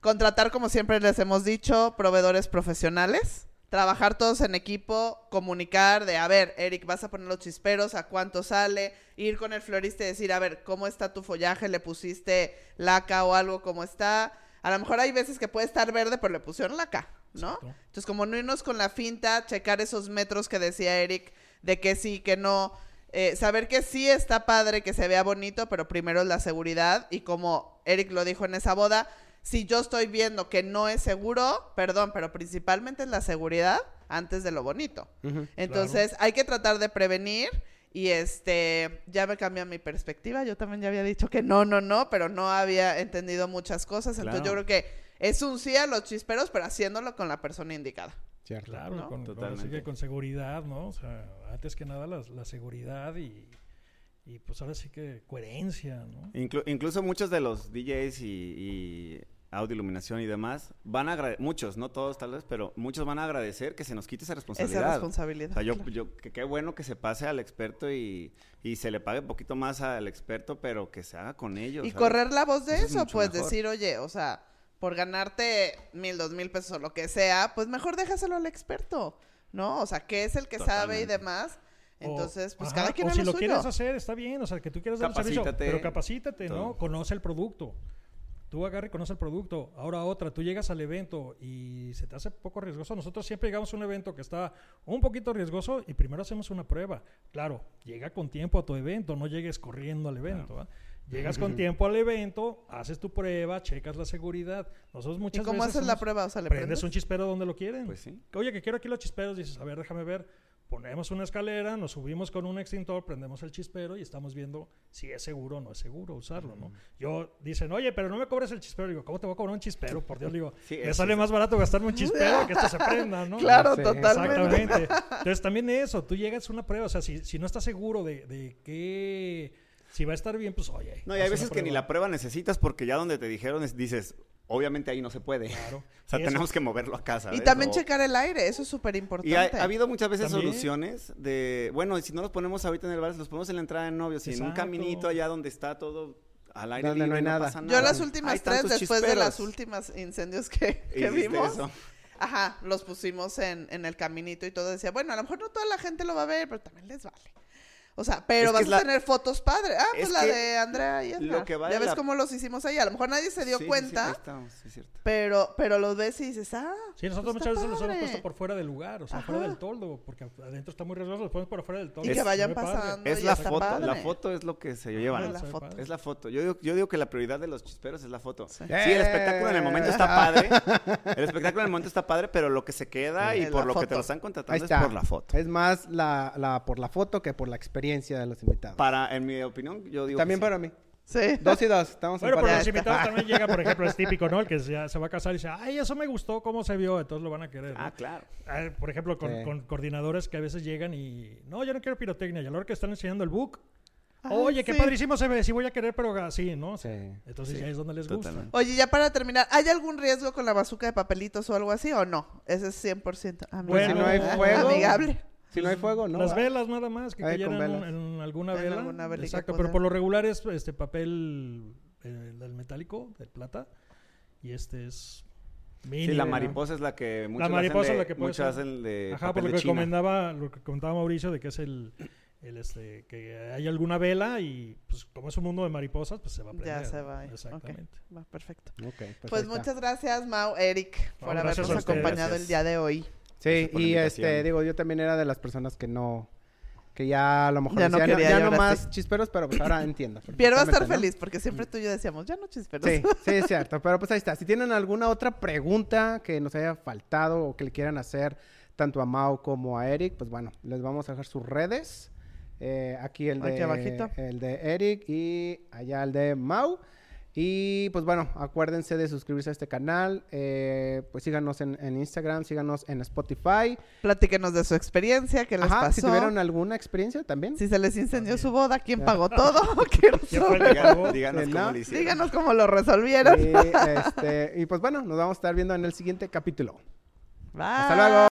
contratar, como siempre les hemos dicho, proveedores profesionales, trabajar todos en equipo, comunicar de, a ver, Eric, vas a poner los chisperos, a cuánto sale, ir con el florista y decir, a ver, ¿cómo está tu follaje? ¿Le pusiste laca o algo? ¿Cómo está? A lo mejor hay veces que puede estar verde, pero le pusieron laca, ¿no? Exacto. Entonces, como no irnos con la finta, checar esos metros que decía Eric, de que sí, que no, eh, saber que sí está padre, que se vea bonito, pero primero es la seguridad. Y como Eric lo dijo en esa boda, si yo estoy viendo que no es seguro, perdón, pero principalmente es la seguridad antes de lo bonito. Entonces, hay que tratar de prevenir. Y este, ya me cambió mi perspectiva. Yo también ya había dicho que no, no, no, pero no había entendido muchas cosas. Entonces, yo creo que es un sí a los chisperos, pero haciéndolo con la persona indicada. Cierto. Claro, ¿no? con, ahora sí Totalmente. que con seguridad, ¿no? O sea, antes que nada la, la seguridad y, y pues ahora sí que coherencia, ¿no? inclu- incluso muchos de los DJs y, y audio, iluminación y demás van a agradecer, muchos, no todos tal vez, pero muchos van a agradecer que se nos quite esa Esa responsabilidad. responsabilidad. O sea, yo, claro. yo, que qué bueno que se pase al experto y, y se le pague un poquito más al experto, pero que se haga con ellos. Y ¿sabes? correr la voz de Eso pues mejor. decir, oye, o sea, por ganarte mil, dos mil pesos o lo que sea, pues mejor déjaselo al experto, ¿no? O sea, que es el que sabe y demás. Entonces, pues ajá, cada quien o si lo lo suyo. quieres hacer, está bien, o sea, que tú quieras dar servicio, pero capacítate, ¿no? Todo. Conoce el producto. Tú agarra y conoce el producto. Ahora otra, tú llegas al evento y se te hace poco riesgoso. Nosotros siempre llegamos a un evento que está un poquito riesgoso y primero hacemos una prueba. Claro, llega con tiempo a tu evento, no llegues corriendo al evento. ¿ah? Llegas con tiempo al evento, haces tu prueba, checas la seguridad. Nosotros ¿Y muchas cómo veces haces la prueba? O sea, ¿le prendes prendes? un chispero donde lo quieren. Pues sí. Oye, que quiero aquí los chisperos. Dices, a ver, déjame ver. Ponemos una escalera, nos subimos con un extintor, prendemos el chispero y estamos viendo si es seguro o no es seguro usarlo, ¿no? Yo dicen, oye, pero no me cobres el chispero. Digo, ¿cómo te voy a cobrar un chispero? Por Dios, digo, Sí, me sale sí. más barato gastarme un chispero que esto se prenda, ¿no? Claro, Sí. totalmente. Exactamente. Entonces también eso, tú llegas a una prueba, o sea, si, si no estás seguro de, de que si va a estar bien, pues oye. No, y hay veces que ni la prueba necesitas porque ya donde te dijeron es- dices, obviamente ahí no se puede. Claro. O sea, eso- tenemos que moverlo a casa. Y también checar el aire, eso es súper importante. Y ha, ha habido muchas veces También. soluciones de, bueno, y si no los ponemos ahorita en el bar, los ponemos en la entrada de novios y en un caminito allá donde está todo al aire Donde no libre, hay nada. pasa Yo las Hay últimas tres, después de las últimas incendios que, que vimos, eso. ajá, los pusimos en, en el caminito y todo. Decía, bueno, a lo mejor no toda la gente lo va a ver, pero también les vale. O sea, pero Es vas a la- tener fotos padres. Ah, pues Es la que de Andrea y que vale ya ves la- cómo los hicimos ahí. A lo mejor nadie se dio Sí, sí, sí, cuenta, estamos, sí, es cierto. pero, pero los ves y dices, ah. Sí, nosotros pues muchas veces los hemos padre. puesto por fuera del lugar, o sea, Ajá. fuera del toldo, porque adentro está muy riesgoso, los ponemos por fuera del toldo. Y que Es- vayan padre. pasando. Es y la está foto, la padre. foto es lo que se llevan. la foto. padre. Es la foto. Yo digo, yo digo que la prioridad de los chisperos es la foto. Sí. Sí, el espectáculo en el momento está Eh. padre. El espectáculo en el momento está padre, pero lo que se queda y por lo que te lo están contratando es por la foto. Es más la por la foto que por la experiencia de los invitados. Para, en mi opinión, yo digo También que sí. para mí. Sí. Dos y dos. Estamos Bueno, pero los invitados también llega, por ejemplo, es típico, ¿no? El que se va a casar y dice, ay, eso me gustó, cómo se vio, entonces lo van a querer. ¿no? Ah, claro. Ah, por ejemplo, con, Sí. con coordinadores que a veces llegan y, no, yo no quiero pirotecnia, y a la hora que están enseñando el book, Ah, oye, qué padrísimo se ve, sí voy a querer, pero así, ¿no? Sí. Entonces Sí, ya es donde les gusta. totalmente. Oye, ya para terminar, ¿hay algún riesgo con la bazuca de papelitos o algo así o no? Ese es 100% amigable. Bueno, si no hay Ah, fuego, Amigable. Si no hay fuego, no. Las va. velas nada más, que con cayeran en, en alguna En vela. alguna Exacto, poder. pero por lo regular es este papel eh, del metálico, del plata, y este es mini. Sí, la ¿no? mariposa es la que muchos La mariposa hacen de, es la que muchos ser. hacen de Ajá, por papel lo de que comentaba, lo que comentaba Mauricio de que es el, el este que hay alguna vela y pues como es un mundo de mariposas, pues se va a prender. Ya se ¿no? va. Exactamente. Ok, va, perfecto. Ok, pues Pues muchas gracias, Mau, Eric, No, por habernos acompañado el Gracias. día de hoy. Sí, y este, digo, yo también era de las personas que no, que ya a lo mejor Ya no decía, quería ya no más sí. chisperos, pero pues ahora entiendo. Pierre va a estar feliz porque siempre tú y yo decíamos, ya no chisperos. Sí, sí, es cierto. Pero pues ahí está. Si tienen alguna otra pregunta que nos haya faltado o que le quieran hacer tanto a Mau como a Eric, pues bueno, les vamos a dejar sus redes. Eh, aquí el de, Aquí abajito. el de Eric y allá el de Mau. Y pues bueno, acuérdense de suscribirse a este canal. eh, pues síganos en, en Instagram, síganos en Spotify. Platíquenos de su experiencia, qué les Ajá, pasó. si tuvieron alguna experiencia también. Si se les incendió su boda, ¿quién pagó todo? Quiero ¿Quién fue el saber. Díganos ¿no? cómo lo hicieron. Díganos cómo lo resolvieron. Y, este, y pues bueno, nos vamos a estar viendo en el siguiente capítulo. Bye. Hasta luego.